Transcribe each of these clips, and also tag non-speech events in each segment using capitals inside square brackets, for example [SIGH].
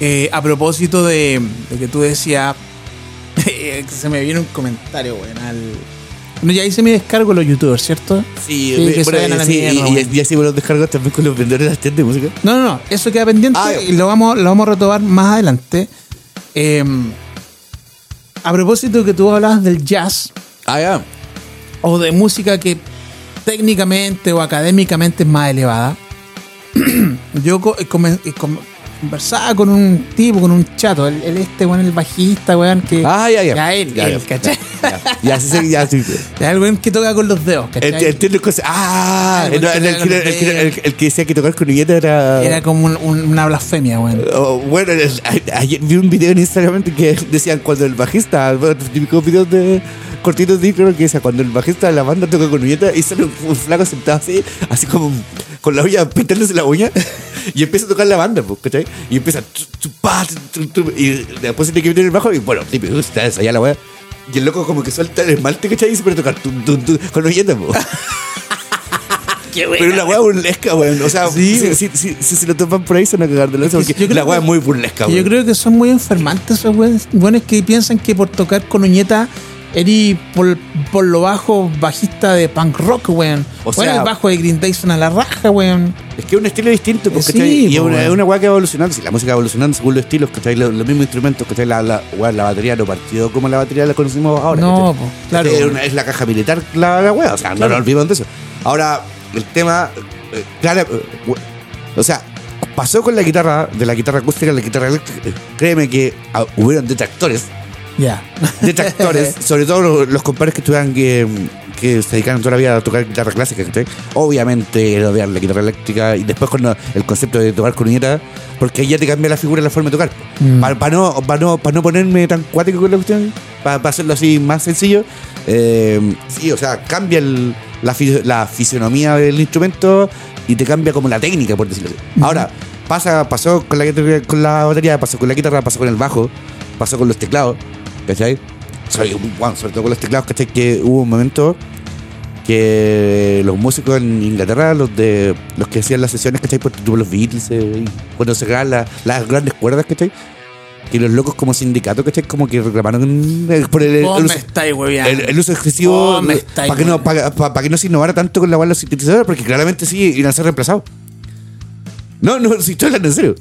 Eh, a propósito de, de que tú decías, [LAUGHS] eh, se me viene un comentario, weón, al... No, ya hice mi descargo los youtubers, ¿cierto? Sí, Sí, que bueno, la sí, mierda, y, y, así me los descargo también con los vendedores de las tiendas de música. No, no, no, eso queda pendiente Ah, y lo vamos, lo vamos a retomar más adelante. Eh, a propósito de que tú hablabas del jazz Ah, ya. o de música que técnicamente o académicamente es más elevada, [CLEARS THROAT] yo conversaba con un tipo, con un chato, el, el este, weón, el bajista, weón, que... Ah, ya, ya. Ya, él, Ya, él, ya, ¿cachai? Ya, ya, sí, ya, sí. Ya, el weón que toca con los dedos, ¿cachai? Ah, Ah, el, el- el- el- el- que decía que tocar con Uñeta era. Era como un- un- una blasfemia, weón. Oh, bueno, ayer vi un video en Instagram [LAUGHS] que decían cuando el bajista, típicos videos de cortitos de Instagram que decía cuando el bajista de la banda toca con uñeta y sale un, un flaco sentado así, así como con la uña pintándose la uña y empieza a tocar la banda, pues, ¿cachai? Y empieza y después se tiene que meter el bajo y bueno, típico, está allá la weá. Y el loco como que suelta el esmalte, ¿cachai? Y se pone a tocar tum, tum, tum, con uñeta, pues. [LAUGHS] Pero la weá burlesca, weón. O sea, Sí, si, si, si, si lo topan por ahí, se van a cagar de la porque yo la weá es muy burlesca, weón. yo creo que son muy enfermantes esos weones, weones que piensan que por tocar con uñeta eres por, por lo bajo bajista de punk rock, weón. O sea- el bajo de Green Day suena a la raja, weón. Es que es un estilo distinto, pues, Sí, y es una, una weá que va evolucionando. Si la música va evolucionando según los estilos, ¿cachai? Los, los mismos instrumentos, ¿cachai? La, la, weá, la batería no partió como la batería la conocimos ahora. No, claro. Es, una- es la caja militar la, la weá, o sea, no nos olvidemos de eso. Ahora, el tema, eh, claro, eh, o sea, pasó con la guitarra, de la guitarra acústica a la guitarra eléctrica. Créeme que ah, hubieron detractores Ya. [LAUGHS] detractores, [LAUGHS] sobre todo los, los compadres que estuvieran que, que se dedicaron toda la vida a tocar guitarra clásica, ¿cachai? Obviamente odiar la guitarra eléctrica y después con el concepto de tocar con uñeta, porque ahí ya te cambia la figura y la forma de tocar. Mm. Para no, pa no, pa no ponerme tan cuático con la cuestión, para hacerlo así más sencillo, eh, sí, o sea, cambia el- la, la fisionomía del instrumento y te cambia como la técnica, por decirlo así. Ahora, pasa, pasó con la, con la batería, pasó con la guitarra, pasó con el bajo, pasó con los teclados, ¿cachai? Sobre, bueno, sobre todo con los teclados, ¿cachai? Que hubo un momento que los músicos en Inglaterra, los de los que hacían las sesiones, ¿cachai? Por los Beatles, eh, cuando se graban la- las grandes cuerdas, ¿cachai? Que los locos como sindicato, ¿cachai? Como que reclamaron eh, por el, el uso, el, uso excesivo para que, no, para que no se innovara tanto con la bala sintetizadores, porque claramente sí iban a ser reemplazados. No, no, [LAUGHS] si estoy hablando en serio.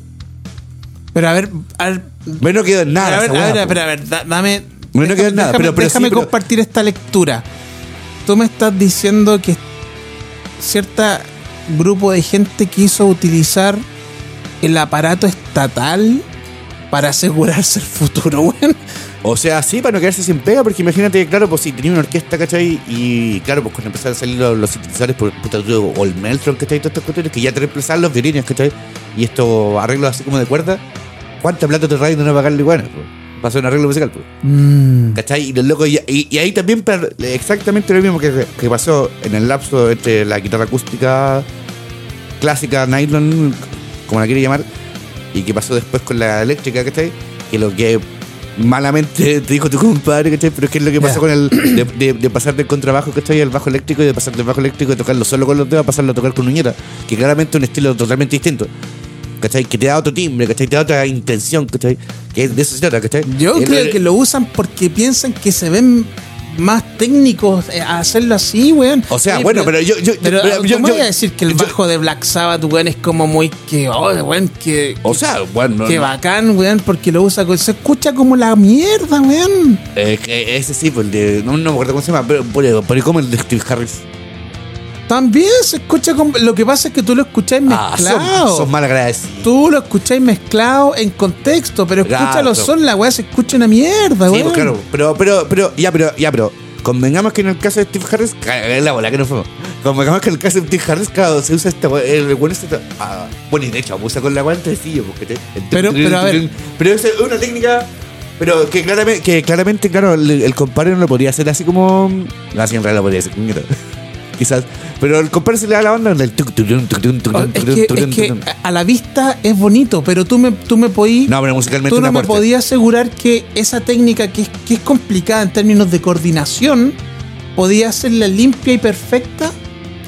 Pero a ver, a ver, Bueno, no quedó en nada. a ver, a ver, pero a ver, da- dame. No, no queda nada, déjame- pero- pero déjame sí, pero- compartir esta lectura. Tú me estás diciendo que cierta grupo de gente quiso utilizar el aparato estatal para asegurarse el futuro, [LAUGHS] weón. O sea, sí, para no quedarse sin pega, porque imagínate, claro, pues si tenía una orquesta, ¿cachai? Y claro, pues cuando empezaron a salir los, los sintetizadores por puta, o el Meltron, ¿cachai? Todas estas cuestiones que ya te reemplazaban los violines, ¿cachai? Y estos arreglos así como de cuerda, ¿cuánta plata te radio de no pagarle igual? Pues? Para hacer un arreglo musical, pues. Mm, ¿Cachai? Y los locos, y, y- y ahí también exactamente lo mismo que, que pasó en el lapso entre la guitarra acústica clásica, nylon, como la quiere llamar, y que pasó después con la eléctrica, ¿cachai? Que lo que malamente [LAUGHS] te dijo tu compadre, ¿cachai? Pero es que es lo que pasó con el de, de- de pasar del contrabajo, ¿cachai? Al bajo eléctrico y de pasar del bajo eléctrico y tocarlo solo con los dedos a pasarlo a tocar con uñeta, que claramente es un estilo totalmente distinto. ¿Cachai? Que te da otro timbre, ¿cachai? Te da otra intención, ¿cachai? Que de eso se trata, ¿cachai? Yo El- creo el- que lo usan porque piensan que se ven más técnicos eh, a hacerlo así, weón. O sea, Oye, bueno, pero yo- yo- pero, yo- yo- ¿cómo yo- voy a decir que el bajo de Black Sabbath, weón, es como muy que, oh, weón, que, O sea, bueno, que no- bacán, weón, porque lo usa, se escucha como la mierda, weón. eh, que ese sí, pues el de. No, no me acuerdo cómo se llama, pero, pero, pero como el de Steve Harris. También se escucha como, lo que pasa es que tú lo escucháis Ah, mezclado. son, son mal agradecidos. Tú lo escucháis mezclado en contexto, pero Claro. escúchalo son la weá se escucha una mierda, Sí, weón. pues claro, pero, pero, pero, ya, pero, ya, pero. Convengamos que en el caso de Steve Harris, la bola que no fue. Convengamos que en el caso de Steve Harris, claro, se usa esta weá, el bueno este. Ah, bueno, y de hecho, abusa con la weá entre sí, porque te. Pero- pero a ver. Pero es una técnica. Pero que claramente, que claramente claro, el, el compadre no lo podría hacer así como. No, así en realidad lo podría hacer. Quizás. Pero el compadre se le da la onda en el. Es que, es que a la vista es bonito, pero tú me, tú me podías. No, pero musicalmente Tú no me podías asegurar que esa técnica, que es, que es complicada en términos de coordinación, podía hacerla limpia y perfecta.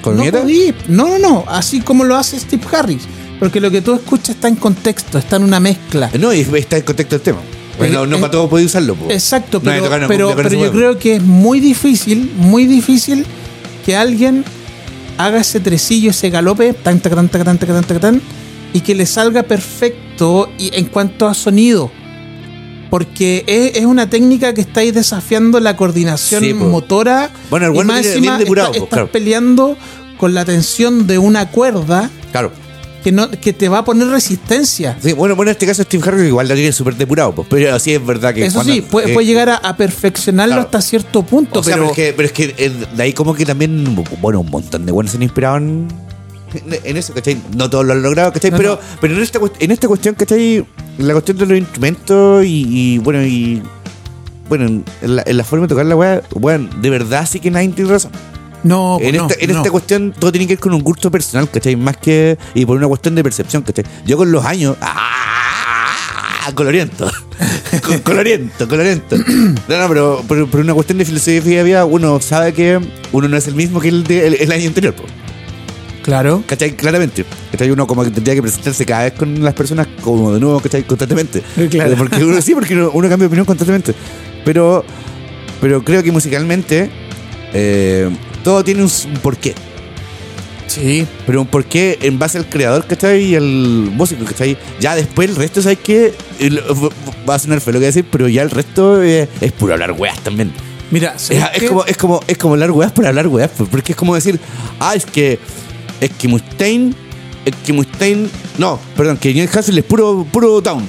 ¿Con no nieta? podí. No, no, no. Así como lo hace Steve Harris. Porque lo que tú escuchas está en contexto, está en una mezcla. No, y está en contexto el tema. Pues no, no eh, para todos podéis usarlo. po. Exacto, No pero, que tocar una pero, pero yo creo que es muy difícil, muy difícil que alguien haga ese tresillo, ese galope, tan, tan, tan, tan, tan, tan, tan, y que le salga perfecto y en cuanto a sonido. Porque es, es una técnica que estáis desafiando la coordinación Sí, motora. Bueno, el y bueno más viene encima bien depurado, está- po, estás claro. peleando con la tensión de una cuerda Claro. Que, no, que te va a poner resistencia. Sí, bueno, bueno, en este caso Steve Harris igual lo tiene súper depurado, pues, pero sí es verdad que. Eso cuando- sí, puede, eh, puede llegar a, a perfeccionarlo claro. hasta cierto punto, O sea, pero, pero, es que, pero es que eh, de ahí como que también, bueno, un montón de buenos se han inspirado en, en- eso, ¿cachai? No todos lo han logrado, ¿cachai? No, pero, no. pero en esta, en esta cuestión, ¿cachai? La cuestión de los instrumentos y, y, bueno, y bueno, en la, en la forma de tocar la weá, bueno, de verdad sí que nadie tiene razón. No, en no, esta, en no. esta cuestión todo tiene que ver con un gusto personal, ¿cachai? Más que. Y por una cuestión de percepción, ¿cachai? Yo con los años. ¡ah! Coloriento. [LAUGHS] Coloriento, coloriento. No, no, pero por, por una cuestión de filosofía vida, uno sabe que uno no es el mismo que el, de, el, el año anterior, po. Claro. ¿cachai? Claramente. ¿cachai? Uno como que tendría que presentarse cada vez con las personas como de nuevo, ¿cachai? Constantemente. Claro. Porque uno, sí, porque uno, uno cambia de opinión constantemente. Pero, pero creo que musicalmente eh, todo tiene un, porqué. Sí. Pero un porqué en base al creador, ¿cachai? Y al músico, ¿cachai? Ya después el resto, ¿sabes qué? Va a sonar feo lo que voy a decir, pero ya el resto eh, es puro hablar weas también. Mira, Es, como, es, como, es como hablar weas por hablar weas, pues, porque es como decir, ah, es que, es que Mustaine, es que Mustaine, no, perdón, que Neil Hassel es puro, puro down.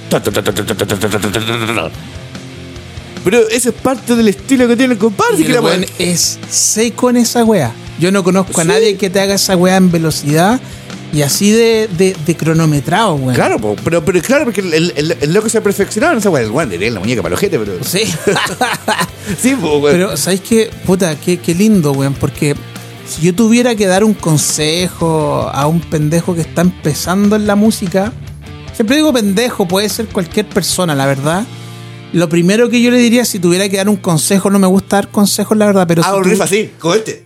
Pero eso es parte del estilo que tiene el compadre. Y el weón es seco en esa wea. Yo no conozco a Sí. nadie que te haga esa wea en velocidad y así de, de, de cronometrado, weón. Claro, po, pero, pero claro, porque el, el, loco se ha perfeccionado en esa wea. El weón la muñeca para el ojete, pero. Sí. [LAUGHS] Sí, po, weón. Pero, ¿sabéis qué? Puta, qué, qué lindo, weón. Porque si yo tuviera que dar un consejo a un pendejo que está empezando en la música, siempre digo pendejo, puede ser cualquier persona, la verdad. Lo primero que yo le diría, si tuviera que dar un consejo, no me gusta dar consejos, la verdad, pero Ah, si un riff así, este.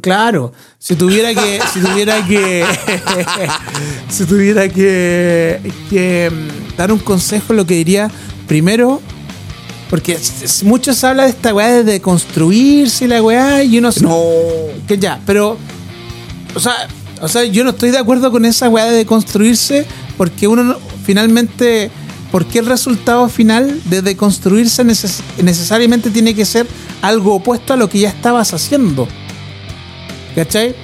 Claro, si tuviera que, si tuviera que, [LAUGHS] si tuviera que, que mm, dar un consejo, lo que diría primero, porque mucho se habla de esta weá de construirse la weá, y uno se- No. que ya, pero, o sea, o sea, yo no estoy de acuerdo con esa weá de construirse, porque uno no- finalmente, porque el resultado final de deconstruirse neces- necesariamente tiene que ser algo opuesto a lo que ya estabas haciendo. ¿Cachai?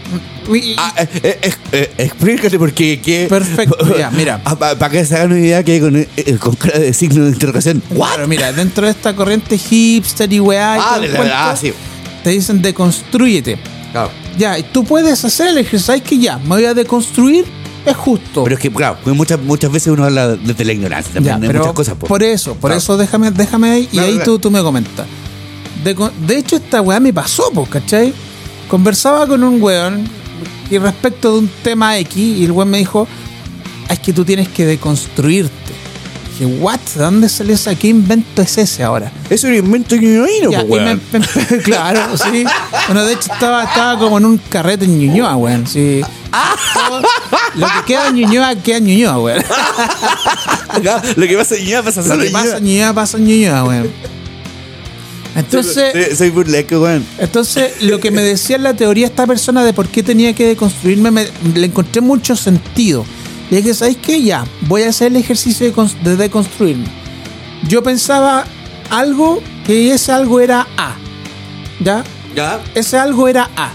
Ah, eh, eh, eh, explícate porque que. Perfecto, [LAUGHS] ya, mira. Para que se hagan una idea que hay con, con cara de signo de interrogación. Claro, mira, dentro de esta corriente hipster y weá y Ah, todo cuento, ah, sí. te dicen deconstrúyete. Claro. Ya, y tú puedes hacer el ejercicio, ¿sabes que ya? Me voy a deconstruir, es justo. Pero es que, claro, muchas, muchas veces uno habla desde la ignorancia también Ya, de pero muchas cosas. po. por eso, por Claro. eso déjame, déjame ahí y Claro, ahí claro. tú, tú me comentas. De, de hecho, esta weá me pasó, pues, ¿cachai? Conversaba con un weón y respecto de un tema X y el weón me dijo, "Ah, es que tú tienes que deconstruirte. Dije, ¿what? ¿De dónde salió ese? ¿Qué invento es ese ahora? Eso es un invento que no vino, Ya, po, y me- weón. me- [LAUGHS] claro, sí. Bueno, de hecho estaba, estaba como en un carrete en Ñuñoa, weón. Sí. Estaba- Lo que queda en Ñuñoa, queda en Ñuñoa, weón. [LAUGHS] Lo que pasa en Ñuñoa pasa Lo solo que en pasa en Ñuñoa. Pasa en Ñuñoa, weón. Entonces, Soy- Soy burleco, weón. entonces, lo que me decía en la teoría esta persona de por qué tenía que deconstruirme, me, le encontré mucho sentido. Y es que, ¿sabéis qué? Ya, voy a hacer el ejercicio de, cons- de deconstruirme. Yo pensaba algo que ese algo era A. ¿Ya? Ya. ese algo era A.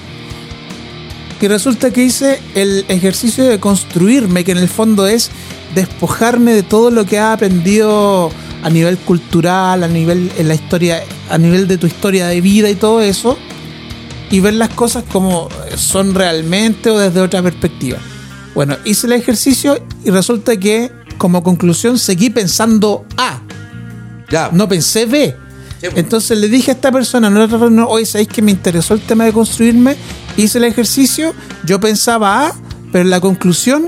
Y resulta que hice el ejercicio de construirme, que en el fondo es despojarme de todo lo que has aprendido a nivel cultural, a nivel en la historia, a nivel de tu historia de vida y todo eso, y ver las cosas como son realmente o desde otra perspectiva. Bueno, hice el ejercicio y resulta que como conclusión seguí pensando A Ya. no pensé B. Sí, po. Entonces le dije a esta persona, no, no, no, hoy sabéis que me interesó el tema de construirme, hice el ejercicio, yo pensaba A, pero en la conclusión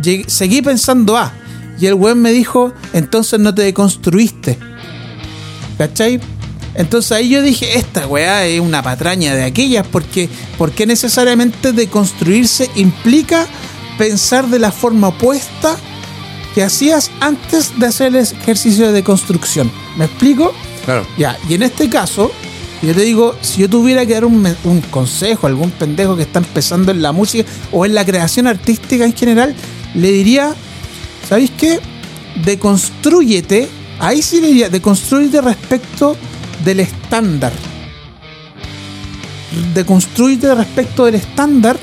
llegué- seguí pensando A. Y el weón me dijo, entonces no te deconstruiste. ¿Cachai? Entonces ahí yo dije, esta weá es una patraña de aquellas, porque, porque necesariamente deconstruirse implica pensar de la forma opuesta que hacías antes de hacer el ejercicio de construcción. ¿Me explico? Claro. Ya, y en este caso, yo te digo, si yo tuviera que dar un, consejo a algún pendejo que está empezando en la música o en la creación artística en general, le diría, ¿sabéis qué? Deconstrúyete, ahí sí le diría, deconstrúyete respecto del estándar. Deconstrúyete respecto del estándar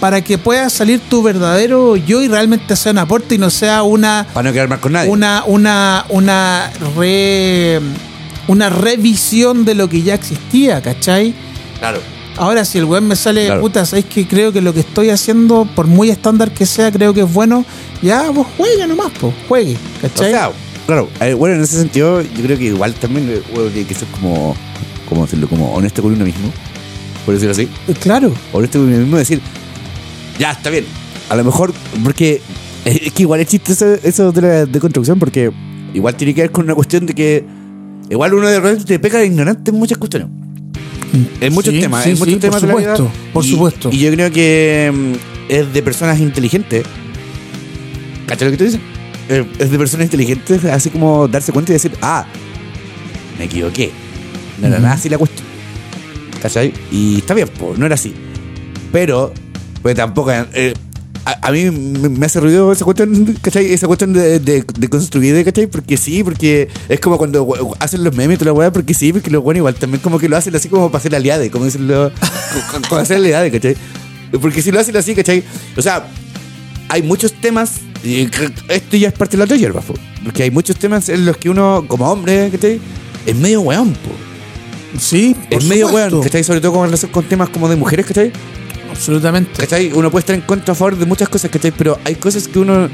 para que pueda salir tu verdadero yo y realmente sea un aporte y no sea una Para no quedar con nadie. una una una re, una revisión de lo que ya existía, ¿cachai? Claro. Ahora si el weón me sale, Claro. puta, sabéis que creo que lo que estoy haciendo, por muy estándar que sea, creo que es bueno, ya vos juegue nomás, pues, juegue, O ¿cachai? sea, claro, eh, bueno, en ese sentido, yo creo que igual también eh, uno tiene que ser como, ¿cómo decirlo? Como honesto con uno mismo, por decirlo así. claro. Honesto con uno mismo, decir, ya, está bien. A lo mejor, porque eh, es que igual es chiste eso, eso de la de construcción, porque igual tiene que ver con una cuestión de que igual uno de repente te peca de ignorante en muchas cuestiones. En muchos Sí, temas, sí, en muchos sí, temas por de la vida. supuesto, por Y- supuesto. Y yo creo que mm, es de personas inteligentes. ¿Cachai lo que tú dices? Eh, es de personas inteligentes, así como darse cuenta y decir, ah, me equivoqué. No era Ujú. nada así la cuestión. ¿Cachai? Y está bien, pues, no era así. Pero, pues tampoco. eh, a, a mí me, hace ruido esa cuestión, ¿cachai? Esa cuestión de, de, de construir, ¿cachai? Porque sí, porque es como cuando we- hacen los memes y toda la weá, porque sí, porque los buenos igual también como que lo hacen así como para hacer aliade, como dicen los. [LAUGHS] con- con hacer aliade, ¿cachai? Porque si lo hacen así, ¿cachai? O sea, hay muchos temas, y esto ya es parte de la otra hierba, po, porque hay muchos temas en los que uno, como hombre, ¿cachai? Es medio weón, po. Sí, por Es medio weón, ¿cachai? Sobre todo con, relación con temas como de mujeres, ¿cachai? Absolutamente. ¿Cachai? Uno puede estar en contra a favor de muchas cosas, ¿cachai? Pero hay cosas que uno.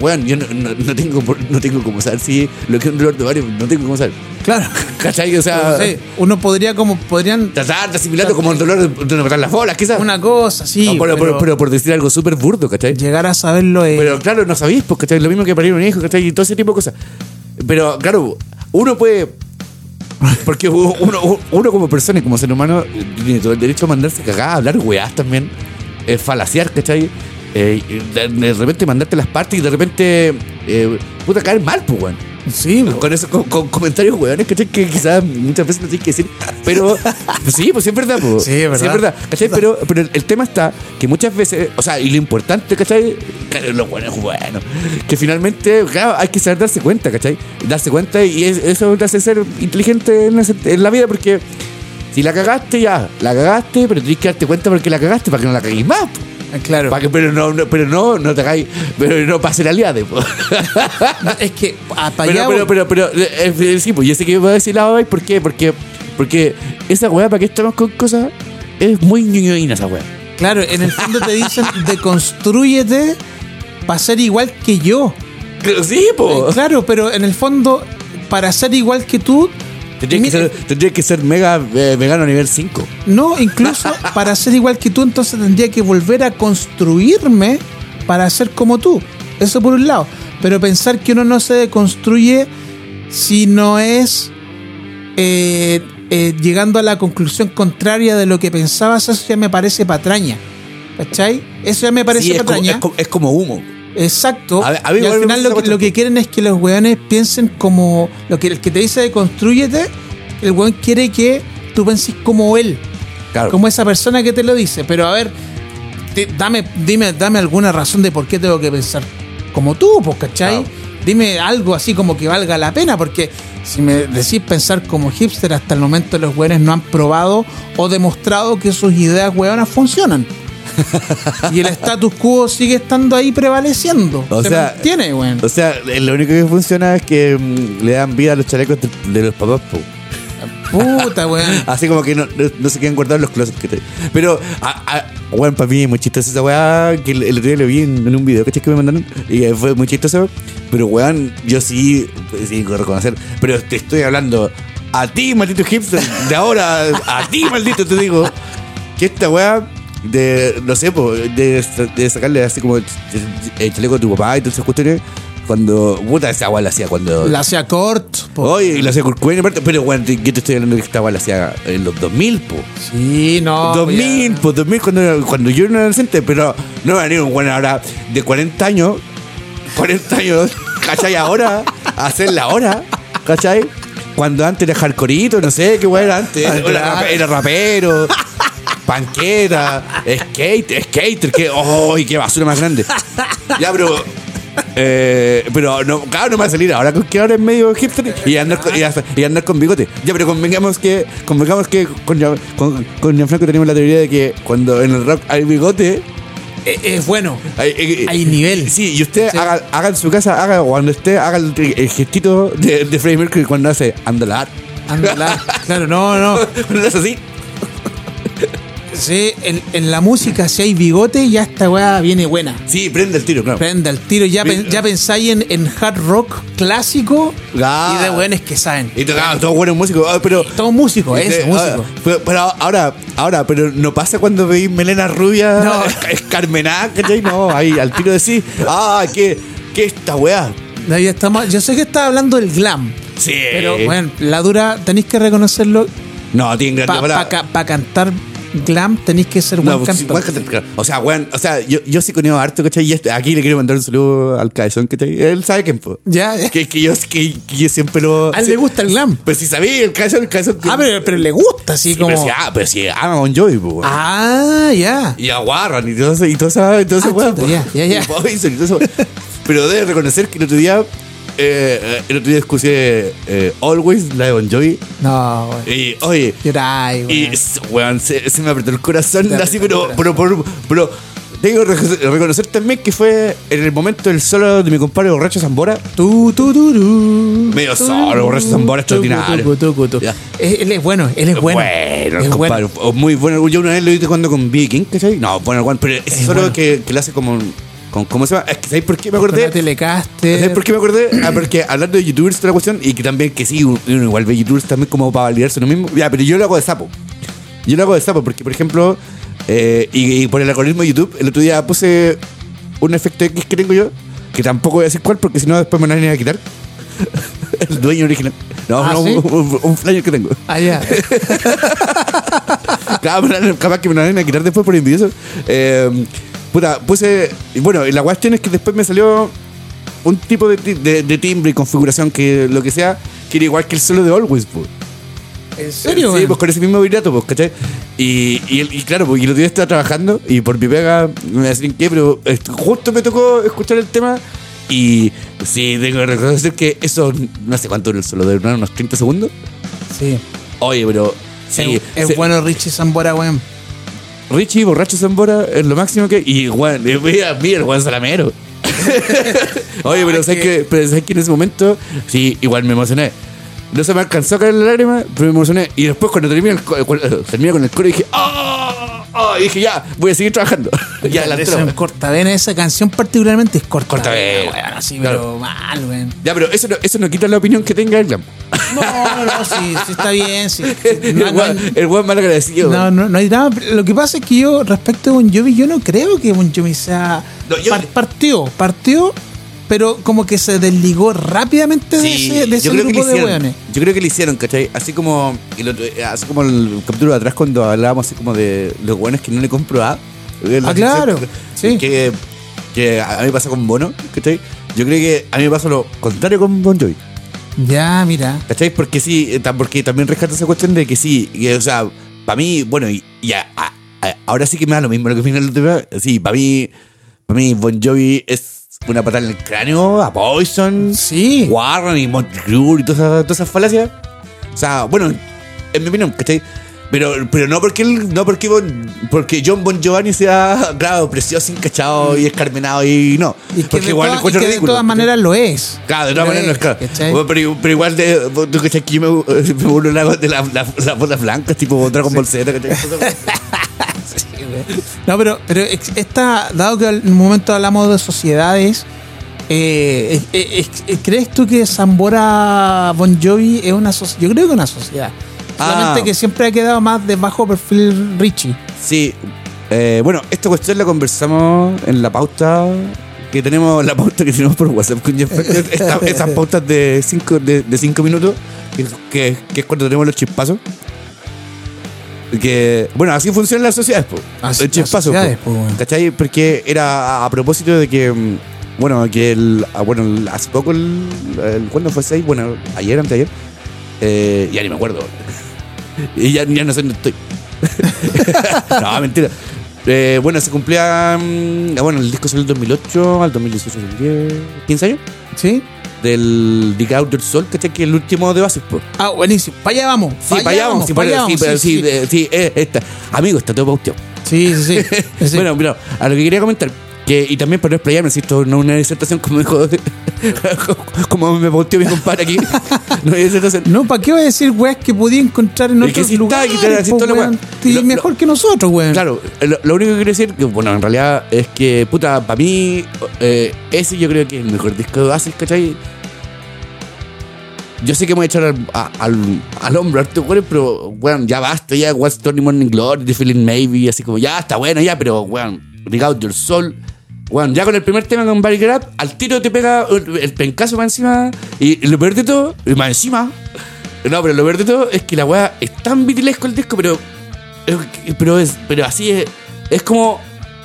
Bueno, yo no, no, no tengo, no tengo como saber si lo que es un dolor de ovario, no tengo como saber. Claro. ¿Cachai? O sea, Sí, uno podría como, podrían tratar de asimilarlo como el dolor de, de no matar las bolas, quizás. una cosa, sí, No, pero, pero, pero- pero por decir algo súper burdo, ¿cachai? llegar a saberlo es... Pero claro, no sabéis, pues, ¿cachai? Lo mismo que parir un hijo, ¿cachai? Y todo ese tipo de cosas. Pero claro, uno puede. Porque uno, uno como persona y como ser humano tiene todo el derecho a mandarse cagada, a hablar weás también, eh, falaciar, ¿cachai? Eh, de, de repente mandarte las partes y de repente, eh, puta, caer mal, pues, weón. sí. Con, eso, con, con comentarios weones, ¿cachai? Que quizás muchas veces no tienes que decir. Pero pues sí, pues sí es verdad, pues. Sí, es verdad. ¿cachai? Pero, pero el, tema está que muchas veces, o sea, y lo importante, ¿cachai? Lo bueno es bueno. Que finalmente, claro, hay que saber darse cuenta, ¿cachai? Darse cuenta y es- eso te hace ser inteligente en la, en la vida porque si la cagaste, ya, la cagaste, pero tienes que darte cuenta porque la cagaste para que no la caguéis más. Claro. Que, pero no, no- pero no, no te hagáis, pero no pase la liade. Es que a pa' Pero, allá pero, pero, pero, eh, eh, sí, pues yo sé que voy a decir la hoy, ¿por qué? Porque, porque esa weá, ¿para qué estamos con cosas? Es muy ñoñoína esa weá. Claro, en el fondo te dicen, deconstrúyete para ser igual que yo. Pero sí, po. Eh, Claro, pero en el fondo, para ser igual que tú, Tendría que, ser, tendría que ser mega eh, vegano a nivel 5. no, incluso [LAUGHS] para ser igual que tú, entonces tendría que volver a construirme para ser como tú. Eso por un lado. Pero pensar que uno no se deconstruye si no es eh, eh, llegando a la conclusión contraria de lo que pensabas, eso ya me parece patraña. ¿Cachai? Eso ya me parece Sí, es, como, patraña. es, como, es como humo. Exacto. A a y al final lo que, lo que quieren es que los weones piensen como. Lo que el que te dice de construyete, el weón quiere que tú penses como él. Claro. Como esa persona que te lo dice. Pero a ver, te- dame, dime, dame alguna razón de por qué tengo que pensar como tú, pues, ¿cachai? Claro. Dime algo así como que valga la pena, porque si me decís pensar como hipster, hasta el momento los weones no han probado o demostrado que sus ideas weonas funcionan. Y el status quo sigue estando ahí prevaleciendo. O Se sea, mantiene, weón. O sea, eh, lo único que funciona es que mm, le dan vida a los chalecos de, de los papás, po. Puta, weón. [LAUGHS] Así como que no, no, no se quedan guardados los closets. ¿cachai? Pero, a, a, bueno, para mí es muy chistoso esa weá que el, el otro día lo vi en, en un video ¿cachai? que me mandaron y eh, fue muy chistoso. Pero, weón, yo sí, pues, sí, que reconocer. Pero te estoy hablando a ti, maldito hipster, de ahora, a ti, maldito, te digo, que esta weá de, no sé, po, de, de sacarle así como el, el chaleco a tu papá y todas esas cuestiones. Cuando. Puta, esa agua la hacía cuando. La hacía Kurt. po. Oye, y la hacía Cobain aparte. Pero, bueno, yo te estoy hablando de que esta agua la hacía en los 2000, po. Sí, no. 2000, pues 2000 cuando, cuando yo era adolescente, pero no me venía un bueno ahora de 40 años, 40 años, [LAUGHS] ¿cachai? Ahora, hacer la hora, ¿cachai? Cuando antes era hardcoreito, no sé qué weón era antes, era rapero, panqueta, skate, skater, que, ¡oh! qué basura más grande! Ya, pero. Eh, pero no, claro, no me va a salir ahora que ahora es medio hipster y andar, con, y, andar con bigote. Ya, pero convengamos que, convengamos que con, con, con Gianfranco tenemos la teoría de que cuando en el rock hay bigote, Es, es bueno. hay, eh, Hay nivel. Sí, y usted Sí. haga, haga en su casa, haga cuando esté, haga el, el gestito de, de Freddie Mercury cuando hace andalar. Ándala. claro, no, no. [LAUGHS] Cuando hace así. Sí, en, en la música, si hay bigote, ya esta weá viene buena. Sí, prende el tiro, claro. Prenda el tiro. Ya, pen- ya pensáis en, en hard rock clásico Ah. y de weones que saben. Y tocaba todo bueno músico, ah, pero. Todo músico, Sí, eso, ah, músico. pero, pero ahora, ahora, pero no pasa cuando veis melena rubia, No. [LAUGHS] escarmenada, ¿cachai? No, ahí al tiro de sí. Ah, ¿qué, qué esta weá? Yo sé que estaba hablando del glam. Sí. Pero bueno, la dura, tenéis que reconocerlo. No, tiene Para cantar glam tenéis que ser buen pues, sí, cantor. buen. O sea, weón, o sea, yo, yo sí conozco harto, ¿cachai? Y aquí le quiero mandar un saludo al cabezón, ¿cachai? Él sabe quién, po. Ya, ya. Que, que yo, que, que yo siempre lo. A él le gusta el glam. Pues si sabía, el cabezón, el cabezón. Ah, pero, pero le gusta, así Sí, como. pero si, ah, pero si ama Bon Jovi, weón. Ah, ya. Y a Warren y todo eso, y todo eso, y todo eso, Ah, weón, ya, ya, ya. [LAUGHS] Y Poison y todo eso. Pero debe reconocer que el otro día, eh, eh, el otro día escuché eh, Always, la de Bon Jovi. No, güey. Y, oye, y, güey. s- weón, se, se me apretó el corazón Te así, pero, pero, pero, pero tengo que reconocer- también que fue en el momento del solo de mi compadre borracho Zambora. Tu, tu, tu, tu. Medio solo, borracho Zambora, extraordinario. tu, tu, tu, tu. Ya. Eh, Él es bueno, él es bueno. Bueno, es compadre, bueno. o muy bueno. Yo una vez lo vi cuando con Viking, ¿cachai? No, bueno, pero es Es solo bueno. que, que lo hace como. Con- ¿Cómo se llama? Es ¿sabéis por qué me Con acordé? la Telecaster. ¿Sabes por qué me acordé? Ah, porque hablando de youtubers, toda la cuestión, y que también que sí, uno igual ve youtubers también como para validarse lo mismo. Ya, pero yo lo hago de sapo. Yo lo hago de sapo porque, por ejemplo, eh, y, y por el algoritmo de YouTube, el otro día puse un efecto X que tengo yo, que tampoco voy a decir cuál porque si no después me lo van a quitar. [LAUGHS] el dueño original. No, Ah, no, ¿sí? un, un- un flyer que tengo. Ah, ya. [LAUGHS] La- capaz que me lo van a quitar después por envidioso. Eh, puta, puse. Bueno, y la cuestión es que después me salió un tipo de, de- de timbre y configuración que lo que sea, que era igual que el solo de Always, pues. ¿En serio, Sí, güey? pues con ese mismo vibrato, pues, ¿cachai? Y, y, y claro, y el día estaba trabajando y por mi pega, no me voy a decir en qué, pero justo me tocó escuchar el tema y sí, tengo que reconocer que eso, no sé cuánto era el solo, de unos 30 segundos. Sí. Oye, pero. Sí, es es se- bueno Richie Zambora, güey. Richie, borracho Zambora, es lo máximo que. Y Juan, eh, mira, mira el Juan Salamero. [LAUGHS] Oye, pero sabes que- pero sabes que en ese momento, sí, igual me emocioné. No se me alcanzó a caer la lágrima, pero me emocioné. Y después cuando terminé, el, cuando terminé con el coro dije, ¡ah! ¡ah! Y dije, ya, voy a seguir trabajando. ya, la Cortavena, esa canción particularmente es Cortavena. Cortavena, Bueno, así, claro. pero mal. Ya, pero eso no, eso no quita la opinión que tenga el glam. No, no, sí, sí está bien. Sí, sí. No, el no, el Juan mal agradecido. no, no, no hay nada. Lo que pasa es que yo, respecto a Bon Jovi, yo no creo que Bon Jovi sea. No, yo- par- partió, partió, pero como que se desligó rápidamente de Sí, ese, de ese que grupo de weones. Yo creo que lo hicieron, ¿cachai? Así como el, otro- así como el capítulo de atrás cuando hablábamos así como de los buenos que no le compro a. Ah, claro, sí. Que, que a mí me pasa con Bono, ¿cachai? Yo creo que a mí me pasa lo contrario con Bon Jovi. Ya, mira. ¿Cachai? Porque sí, eh, porque también rescato esa cuestión de que sí, que, o sea, para mí, bueno, y, y a- a- a- ahora sí que me da lo mismo lo que el otro día. Sí, para mí, para mí Bon Jovi es una patada en el cráneo a Poison, Sí. Warren y Crue y todas esas, todas esas falacias. O sea, bueno, en mi opinión, ¿cachai? Pero, pero no porque él, no porque Bon- porque John Bon Giovanni sea, claro, precioso, encachado y escarmenado y no. Y que, porque de, igual lo encuentro y que de todas maneras lo es. Claro, de todas Lo maneras no es claro. Bueno, pero, pero igual de, tú que yo me, [LAUGHS] me burlo la- de la- la- las bolas blancas, tipo Dragon Ball Z. [LAUGHS] No, pero, pero esta, dado que en un momento hablamos de sociedades, eh, eh, eh, eh, ¿crees tú que Zambora Bon Jovi es una sociedad? Yo creo que es una sociedad. Solamente Ah. que siempre ha quedado más de bajo perfil Richie. Sí. Eh, bueno, esta cuestión la conversamos en la pauta que tenemos la pauta que tenemos por WhatsApp con Jeff [LAUGHS] pautas de 5 de, de cinco minutos, que, que- que es cuando tenemos los chispazos. Que, bueno, así funcionan las sociedades, po. Así- El chispazo, po. po, weón. ¿Cachai? Porque era a, propósito de que, mm, bueno, que el, ah, bueno, hace poco, el, el- ¿cuándo fue 6? Bueno, ayer, antes de ayer. Eh, ya ni me acuerdo. Y ya, ya no sé dónde estoy. [LAUGHS] no, mentira. Eh, bueno, se cumplía. mm, bueno, el disco salió en el 2008, al 2018, son 10, 15 años. ¿Sí? Del Dig Out del Sol, ¿cachai? Que es el último de pues. Ah, buenísimo. Para allá vamos. Sí, para allá vamos, sí, pa' para- allá sí, pero sí, sí, eh, sí, eh, esta. Amigo, está todo pauteado. Sí, sí, sí. [LAUGHS] Sí. Bueno, pero a lo que quería comentar, que, y también para no explayarme, si esto no es una disertación como dijo, [LAUGHS] como me pauteó mi compadre aquí, [LAUGHS] no ¿para qué voy a decir, weas, que podía encontrar en otros lugares? po, la weón? Lo- mejor que nosotros, weón. Claro, lo, lo único que quiero decir, que bueno, en realidad es que, puta, para mí, eh, ese yo creo que es el mejor disco de Oasis, ¿cachai? Yo sé que me voy a echar al, a- al, al hombro weón, pero, weón, ya basta, ya, What's Tony Morning Glory, The Feeling Maybe, así como, ya, está bueno, ya, pero, weón, Dig Out Your Soul, weón, ya con el primer tema con Barry Grab, al tiro te pega el, el pencazo más encima, y lo peor de todo, y más encima, no, pero lo peor de todo es que la weá es tan vitilesco el disco, pero pero es pero así es es como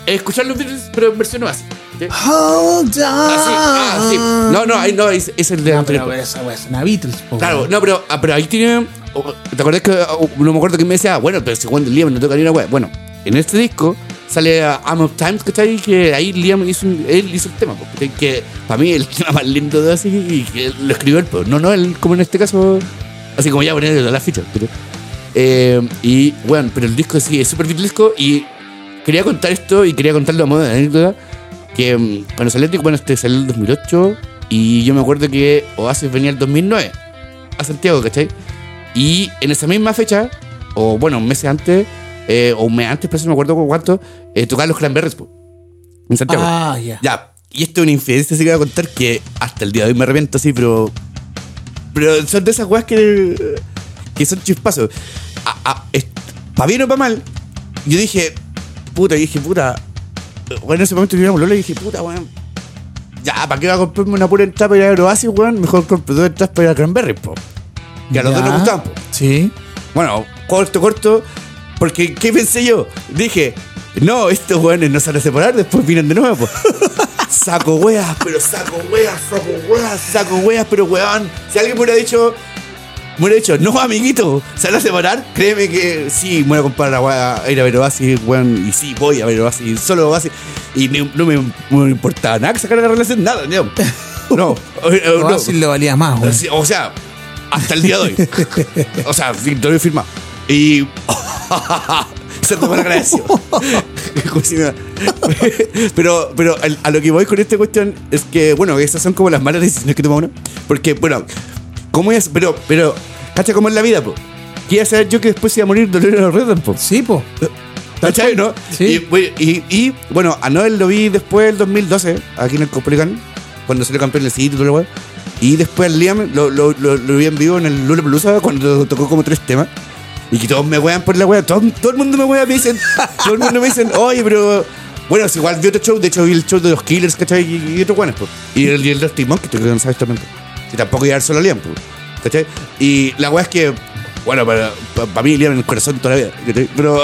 escuchar los Beatles pero en versión así ¿sí? Hold on. así ah, sí. no no ahí no es, es el de No, anterior. pero esa es una Beatles, po, claro no pero ah, pero ahí tiene oh, te acuerdas que oh, no me acuerdo que me decía bueno pero si Juan Liam no toca ni una weá bueno en este disco sale a I'm of Times ahí que ahí Liam hizo él hizo el tema po, ¿cachai? que para mí el [LAUGHS] tema más lindo de así y que lo escribió él pues no no él como en este caso así como ya poner la ficha pero, eh, y bueno, pero el disco sí es súper disco y quería contar esto y quería contarlo a modo de anécdota. Que mm, cuando salió bueno, este salió el 2008 y yo me acuerdo que Oasis venía el 2009 a Santiago, ¿cachai? Y en esa misma fecha, o bueno, meses antes, eh, o antes, pero no me acuerdo cuánto, eh, tocaban los Cranberries, po, en Santiago. Ah, ya. Ya, y esto es una infidencia, así que voy a contar que hasta el día de hoy me arrepiento así, pero. Pero son de esas weas que. que son chispazos. Para bien o para mal, yo dije, puta, y dije, puta. Bueno, en ese momento yo Lola y dije, puta, weón. Ya, ¿para qué va a comprarme una pura entrada para ir a Aerobasis, weón? Mejor compro dos entradas para ir a Cranberry, po. Que a los Ya. dos nos gustaban, po. Sí. Bueno, corto, corto. Porque, ¿qué pensé yo? Dije, no, estos weones no se van a separar, después vienen de nuevo. [LAUGHS] saco weas, pero saco weas, saco weas, saco weas, pero weón. Si alguien me hubiera dicho, me hubiera dicho, no, amiguito, se van a separar, créeme que sí, me voy a comprar la wea, a ir a ver Oasis, weón, y sí, voy a ver Oasis, solo Oasis. Y no me, no me importaba nada que sacar la relación, nada, no. [LAUGHS] No, eh, eh, no. Oasis le valía más, weón. O sea, hasta el día de hoy. [LAUGHS] O sea, te lo he firmado. Y. [LAUGHS] [LAUGHS] Como si nada. pero, pero a lo que voy con esta cuestión es que, bueno, esas son como las malas decisiones que toma uno. Porque, bueno, ¿cómo es? Pero, pero, ¿cacha cómo es la vida, po? ¿Qué iba a saber yo que después iba a morir Dolores Redden, po? Sí, po. ¿Cachai, no? Sí. Y, bueno, y, y, bueno, a Noel lo vi después del 2012, aquí en el Copolicán, cuando salió campeón en el sitio y todo lo. Y después al Liam lo, lo, lo, lo vi en vivo en el Lula Pelusa cuando tocó como tres temas. Y que todos me wean por la wea. Todo, todo el mundo me wea, me dicen. [LAUGHS] Todo el mundo me dicen, oye, pero. Bueno, es igual vi otro show, de hecho vi el show de los Killers, ¿cachai? Y, y otros weones, pues. Y el, y el Dusty Monkey, que no sabes también. Y tampoco iba solo a Liam, pues. ¿cachai? Y la wea es que. Bueno, para, para, mí Liam en el corazón toda la vida, ¿cachai? Pero.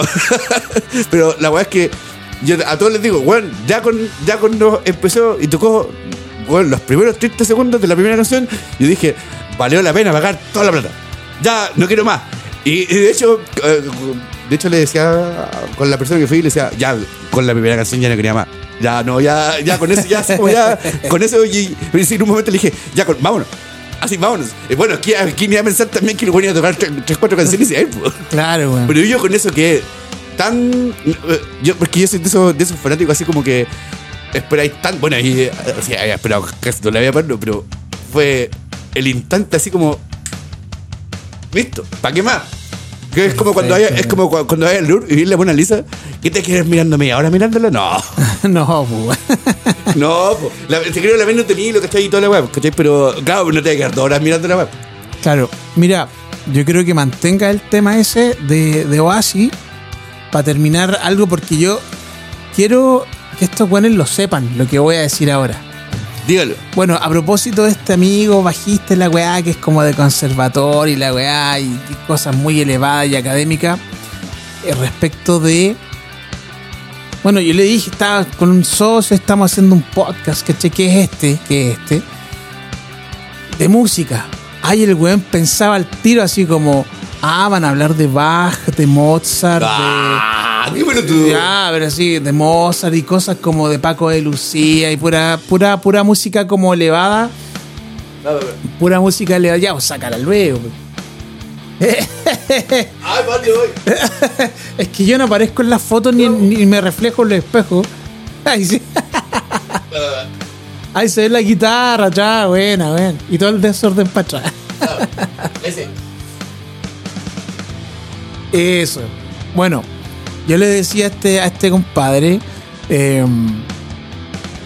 [LAUGHS] pero la wea es que. Yo a todos les digo, weón, ya, con, ya cuando empezó y tocó bueno, los primeros 30 segundos de la primera canción, yo dije, valió la pena pagar toda la plata. Ya, no quiero más. Y, y de hecho, eh, de hecho le decía con la persona que fui, le decía, ya, con la primera canción ya no quería más. Ya, no, ya, ya, con eso, ya, así como ya, con eso, y, y en un momento le dije, ya, con, vámonos. Así, vámonos. Y bueno, aquí, aquí me iba a pensar también que lo venía a tocar tres, tres, cuatro canciones y ahí, pues. Claro, weón. Pero yo con eso que tan. eh, Yo, porque yo soy de esos, de esos fanáticos así como que esperáis tan. Bueno, ahí. eh, O sea, había esperado casi toda la vida pero fue el instante así como. ¿Listo? ¿Para qué más? Que es como cuando vaya, es como cu- cuando vaya al Louvre y vi la Mona Lisa. ¿Qué te quieres mirándome ahora mirándola? No. [LAUGHS] no, weón. No, po. La, te creo la no tenía lo que está ahí toda la web, ¿cachai? Pero claro, no te vas a quedar dos horas mirando la web. Claro, mira, yo creo que mantenga el tema ese de, de Oasis para terminar algo porque yo quiero que estos weones lo sepan, lo que voy a decir ahora. Dígalo. Bueno, a propósito de este amigo bajista, la weá, que es como de conservatorio y la weá, y, y cosas muy elevadas y académicas, eh, respecto de. Bueno, yo le dije, estaba con un socio, estamos haciendo un podcast, ¿cachai? ¿Qué es este? ¿Qué es este? De música. Ay, el weón pensaba al tiro así como, ah, van a hablar de Bach, de Mozart, de. Ah. Ya, pero así, de Mozart y cosas como de Paco de Lucía y pura, pura, pura música como elevada. Pura música elevada. Ya, pues sácala luego. [LAUGHS] Ay, Pati, voy. Es que yo no aparezco en las fotos ni, ni me reflejo en el espejo. Ahí sí. [LAUGHS] Ahí se ve la guitarra, ya, buena, buena. Y todo el desorden para atrás. Eso. Bueno, yo le decía a este, a este compadre. eh,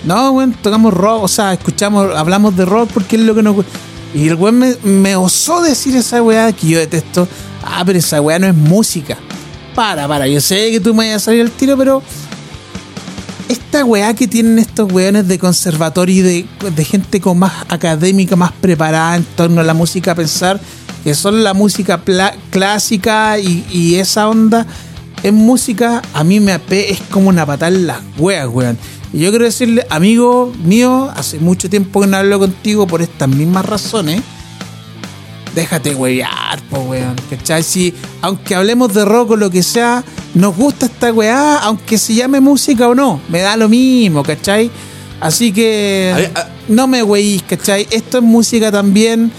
no, bueno, tocamos rock, o sea, escuchamos, hablamos de rock porque es lo que nos. Y el weón me, me osó decir esa weá que yo detesto. Ah, pero esa weá no es música. Para, para, yo sé que tú me vayas a salir al tiro, pero. Esta weá que tienen estos weones de conservatorio y de, de gente con más académica, más preparada en torno a la música, a pensar que son la música clásica y, y esa onda, en música a mí me apé, es como una patada en las weas, weón. Y yo quiero decirle, amigo mío, hace mucho tiempo que no hablo contigo por estas mismas razones. Déjate wear, po weón. ¿Cachai? Si, aunque hablemos de rock o lo que sea, nos gusta esta weá, aunque se llame música o no, me da lo mismo, ¿cachai? Así que A ver, a- no me weís, ¿cachai? Esto es música también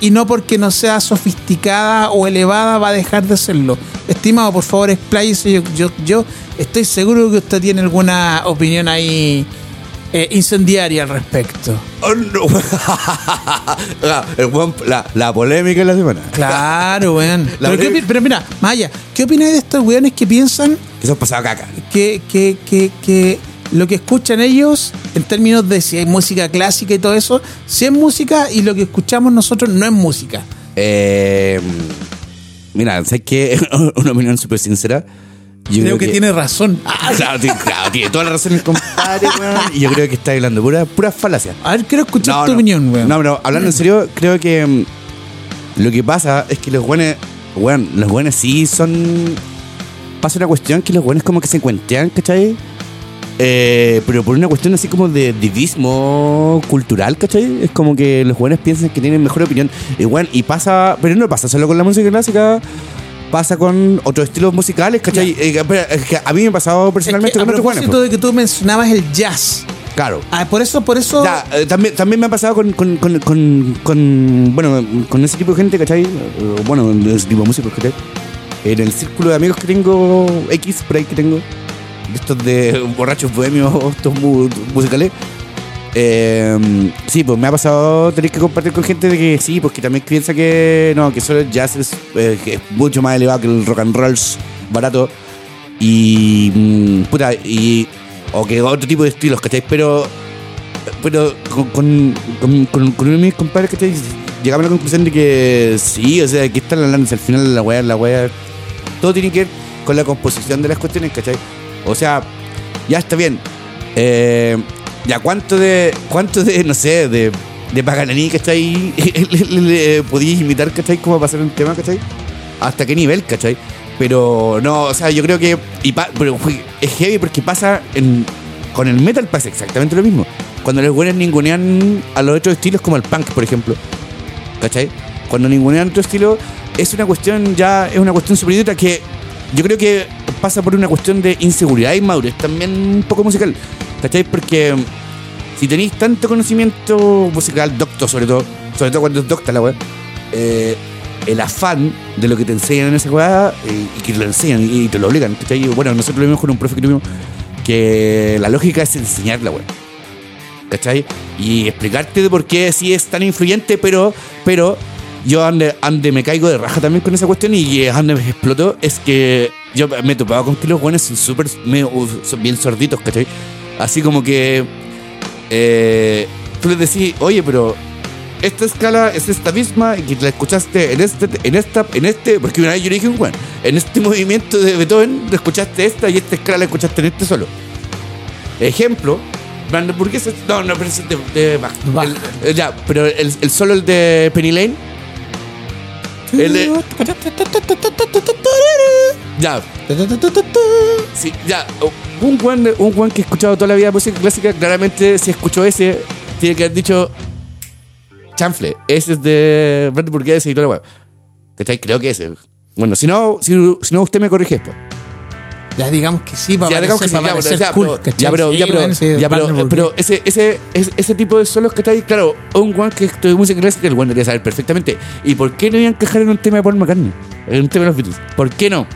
y no porque no sea sofisticada o elevada va a dejar de serlo. Estimado, por favor, expláyese. Yo, yo, yo estoy seguro que usted tiene alguna opinión ahí eh, incendiaria al respecto. Oh, no. [LAUGHS] La- la, la polémica de la semana. Claro, [LAUGHS] weón. Pero, ¿qué breve- opi- pero mira, Maya, ¿qué opinas de estos weones que piensan Que son pasado caca. que, que, que, que lo que escuchan ellos, en términos de si hay música clásica y todo eso, si es música y lo que escuchamos nosotros no es música? Eh, mira, ¿sabes qué? [LAUGHS] Una opinión súper sincera. Yo Creo que, tiene razón. Ah, Claro, tiene, claro, tiene toda la razón el compadre, [LAUGHS] weón. Y yo creo que está hablando pura, pura falacia. a ver, quiero escuchar No, tu no. opinión, weón. No, pero hablando en serio, creo que mm, lo que pasa es que los buenos, weón, los buenos sí son. Pasa una cuestión que los buenos como que se cuentean, ¿cachai? Eh, pero por una cuestión así como de divismo cultural, ¿cachai? Es como que los buenos piensan que tienen mejor opinión. Bueno, y pasa, pero no pasa solo con la música clásica, pasa con otros estilos musicales, ¿cachai? Eh, pero es que a mí me ha pasado Es personalmente que a con otros buenos. propósito de que tú mencionabas el jazz. Claro. Ah, por eso, por eso. Ya, eh, también, también me ha pasado con, con, con, con, con, bueno, con ese tipo de gente, ¿cachai? Eh, Bueno, ese tipo de músicos, ¿cachai? En el círculo de amigos que tengo, X, por ahí que tengo, estos de borrachos bohemios, [LAUGHS] estos mu- musicales. eh, sí, pues me ha pasado tener que compartir con gente de que sí, pues que también piensa que no, que solo el jazz es, eh, mucho más elevado que el rock and roll barato. Y, mm, puta, y, o que otro tipo de estilos, ¿cachai? Pero pero con, con, con, uno de mis compadres que llegamos a la conclusión de que sí, o sea, que están hablando, si al final la weá, la weá, todo tiene que ver con la composición de las cuestiones, ¿cachai? O sea, ya está bien. Eh, ya cuánto de, cuánto de, no sé, de, de Paganini, ¿cachai? [LAUGHS] le, le podías imitar, ¿cachai? Cómo pasar un tema, ¿cachai? ¿Hasta qué nivel, cachai? Pero no, o sea, yo creo que. Y pa- pero es heavy porque pasa en, con el metal pasa exactamente lo mismo. Cuando los buenos ningunean a los otros estilos como el punk, por ejemplo. ¿Cachai? Cuando ningunean otro estilo, es una cuestión ya, es una cuestión superior que yo creo que pasa por una cuestión de inseguridad y madurez también un poco musical. ¿Cachai? Porque si tenéis tanto conocimiento musical, docto sobre todo, sobre todo cuando es docta la weá, eh, el afán de lo que te enseñan en esa weá eh, y que lo enseñan y te lo obligan, ¿cachai? Bueno, nosotros lo vimos con un profe que tuvimos que la lógica es enseñar la weá. ¿Cachai? Y explicarte de por qué sí es tan influyente, pero, pero yo ande, ande me caigo de raja también con esa cuestión y ande me explotó, es que yo me he topado con que los buenos son súper, son bien sorditos, ¿cachai? Así como que eh, tú les decís, oye, pero esta escala es esta misma y que la escuchaste en este, en esta, en este, porque una vez yo le dije, bueno, en este movimiento de Beethoven la escuchaste esta y esta escala la escuchaste en este solo. Ejemplo, Brandenburg es. No, no, pero es de, de Bach. Bach. El- ya, pero el, el solo el de Penny Lane. Ya, sí, ya. Un Juan, un Juan que ha escuchado toda la vida música clásica, claramente si escuchó ese, tiene que haber dicho. Chanfle, ese es de Brandenburg ese y toda la. ¿Cachai? Creo que ese. Bueno, si no, si, no usted me corrige después. Ya digamos que sí, para Ya, digamos que sí, ya, pero- ya, pero- ya, pero, ya, ese, ese, ese, ese tipo de solos que está ahí, claro, un guan que estudia música clásica, el guan debería saber perfectamente. ¿Y por qué no iban a encajar en un tema de Paul McCartney? En un tema de los Beatles. ¿Por qué no?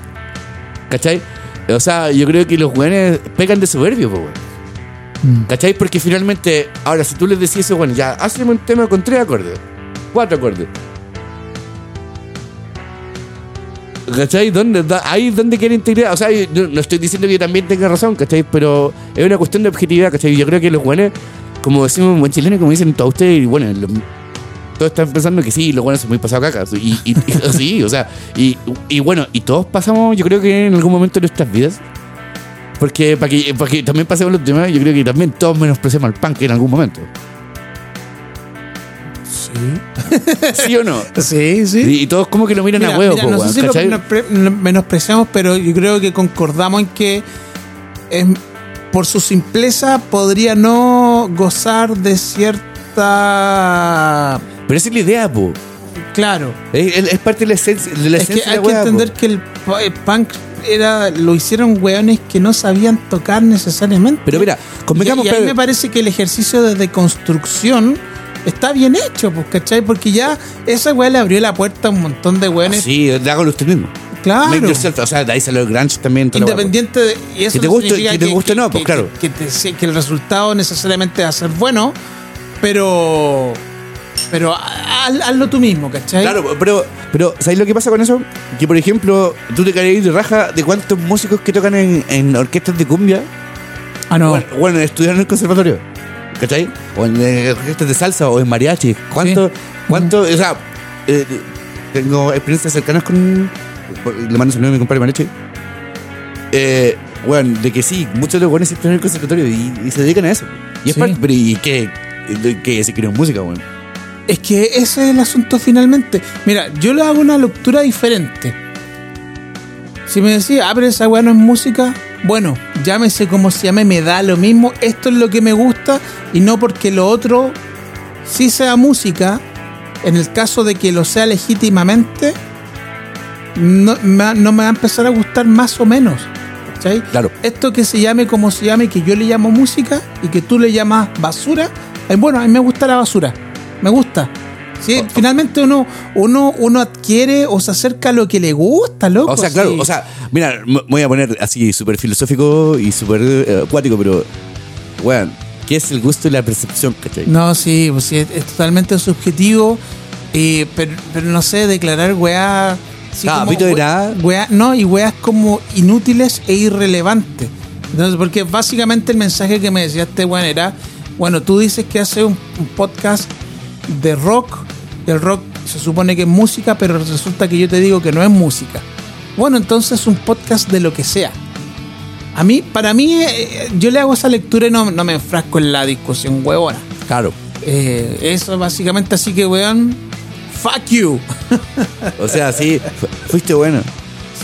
¿Cachai? O sea, yo creo que los guanes pegan de soberbio, weón. Mm. ¿Cachai? Porque finalmente, ahora, si tú les decís eso, bueno, ya, hacemos un tema con tres acordes, cuatro acordes. ¿Cachai? ¿Dónde, da- ahí es donde quiere integrar. O sea, yo no, estoy diciendo que yo también tenga razón, ¿cachai? Pero es una cuestión de objetividad, ¿cachai? Yo creo que los buenos, como decimos en buen chileno, como dicen todos ustedes, y bueno, lo- todos están pensando que sí, los buenos son muy pasados caca. Y, y- y- [LAUGHS] sí, o sea, y, y bueno, y todos pasamos, yo creo que en algún momento de nuestras vidas. Porque para que, que también pasemos los demás, yo creo que también todos menospreciamos al punk en algún momento. Sí. [LAUGHS] ¿Sí o no? Sí, sí. Y, y todos como que lo miran Mira, a huevo, mira, po, no sé menospreciamos, pero yo creo que concordamos en que es- por su simpleza podría no gozar de cierta... Pero esa es la idea, po. Claro. Es, es- es parte de la esencia, de la Es que esencia hay la que weá, po. entender que el, pu- el punk era lo hicieron weones que no sabían tocar necesariamente. Pero mira, y, convengamos y a mí me parece que el ejercicio de deconstrucción está bien hecho, pues, ¿cachai? Porque ya esa weá le abrió la puerta a un montón de weones. Sí, hágalo usted mismo. Claro. Make yourself. O sea, de ahí salió el grunge también. po. Independiente de. Y eso Que te no guste- que te guste no, pues, claro. Que, te- sí, que el resultado necesariamente va a ser bueno, pero. Pero haz- hazlo tú mismo, ¿cachai? Claro, pero, pero ¿sabes lo que pasa con eso? Que, por ejemplo, tú te caerías de raja de cuántos músicos que tocan en, en orquestas de cumbia, Ah, no. bueno, bueno, estudiaron en el conservatorio, ¿cachai? O en orquestas de salsa o en mariachi. ¿Cuánto, Sí. cuánto, o sea, eh, tengo experiencias cercanas con, le mando saludos a mi compadre mariachi. Eh, bueno, de que sí, muchos de los buenos están en el conservatorio y, y se dedican a eso. Y es Sí. parte, pero ¿y qué? ¿Qué se creó música, bueno? Es que ese es el asunto finalmente. Mira, yo le hago una lectura diferente. Si me decía, ah, pero esa weá no es música, bueno, llámese como se llame, me da lo mismo. Esto es lo que me gusta y no porque lo otro sí sea música. En el caso de que lo sea legítimamente, no, me va- no me va a empezar a gustar más o menos. ¿cachai? Claro. Esto que se llame como se llame, que yo le llamo música y que tú le llamas basura, bueno, a mí me gusta la basura. Me gusta. Sí, finalmente uno, uno, uno adquiere o se acerca a lo que le gusta, loco. O sea, claro, sí. o sea, mira, me voy a poner así súper filosófico y súper eh, acuático, pero, weón, ¿qué es el gusto y la percepción, cachai? No, sí, pues sí, es, es totalmente subjetivo. eh, pero, pero no sé, declarar weá. así Ah, como pito de we- nada. weá- no, y weas como inútiles e irrelevantes. Entonces, porque básicamente el mensaje que me decía este weón era: bueno, tú dices que hace un, un podcast de rock. El rock se supone que es música, pero resulta que yo te digo que no es música. Bueno, entonces un podcast de lo que sea. A mí, para mí, eh, yo le hago esa lectura y no, no me enfrasco en la discusión huevona. Claro. Eh, eso básicamente, así que, weón, fuck you. [LAUGHS] O sea, sí, fu- fuiste bueno.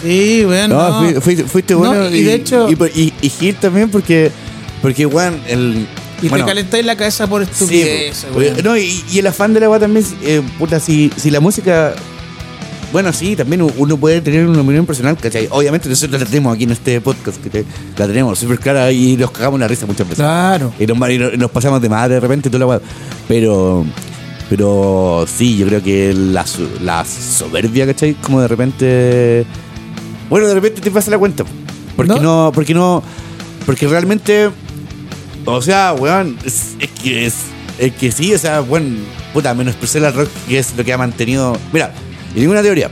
sí, weón. No, no. fui- fuiste, fuiste No, bueno. y de hecho- Y, y, y Gil también, porque, porque weón, el. Y bueno, te calentáis la cabeza por Sí, estupidez, po. weón. no, y, y el afán de la weá también, eh, puta, si, si la música. Bueno, sí, también uno puede tener una opinión personal, ¿cachai? Obviamente nosotros la tenemos aquí en este podcast, ¿cachai? La tenemos súper clara y nos cagamos la risa muchas veces. Claro. Y nos, y nos- nos pasamos de madre de repente y toda la weá. Pero. Pero sí, yo creo que la, la soberbia, ¿cachai? Como de repente. Bueno, de repente te pasa la cuenta. Porque ¿No? no, porque no. Porque realmente. O sea, weón, es, es que es. Es que sí, o sea, bueno, puta, menospreciar el rock, que es lo que ha mantenido. Mira, y ninguna teoría.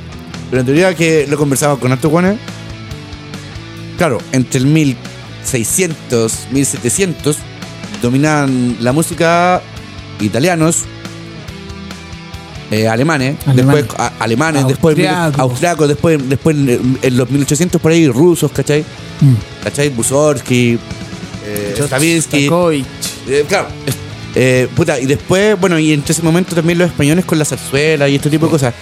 Pero en teoría que lo conversaba con Arto Juanes. Claro, entre el 1600, 1700, dominaban la música italianos, eh, alemanes, después a- alemanes, después Austriacos. después, después en, en los 1800 por ahí rusos, ¿cachai? Mm. ¿Cachai? Mussorgsky, Stakovich. Eh, claro. eh, puta, y después, bueno, y entre ese momento también los españoles con la zarzuela y este tipo de cosas.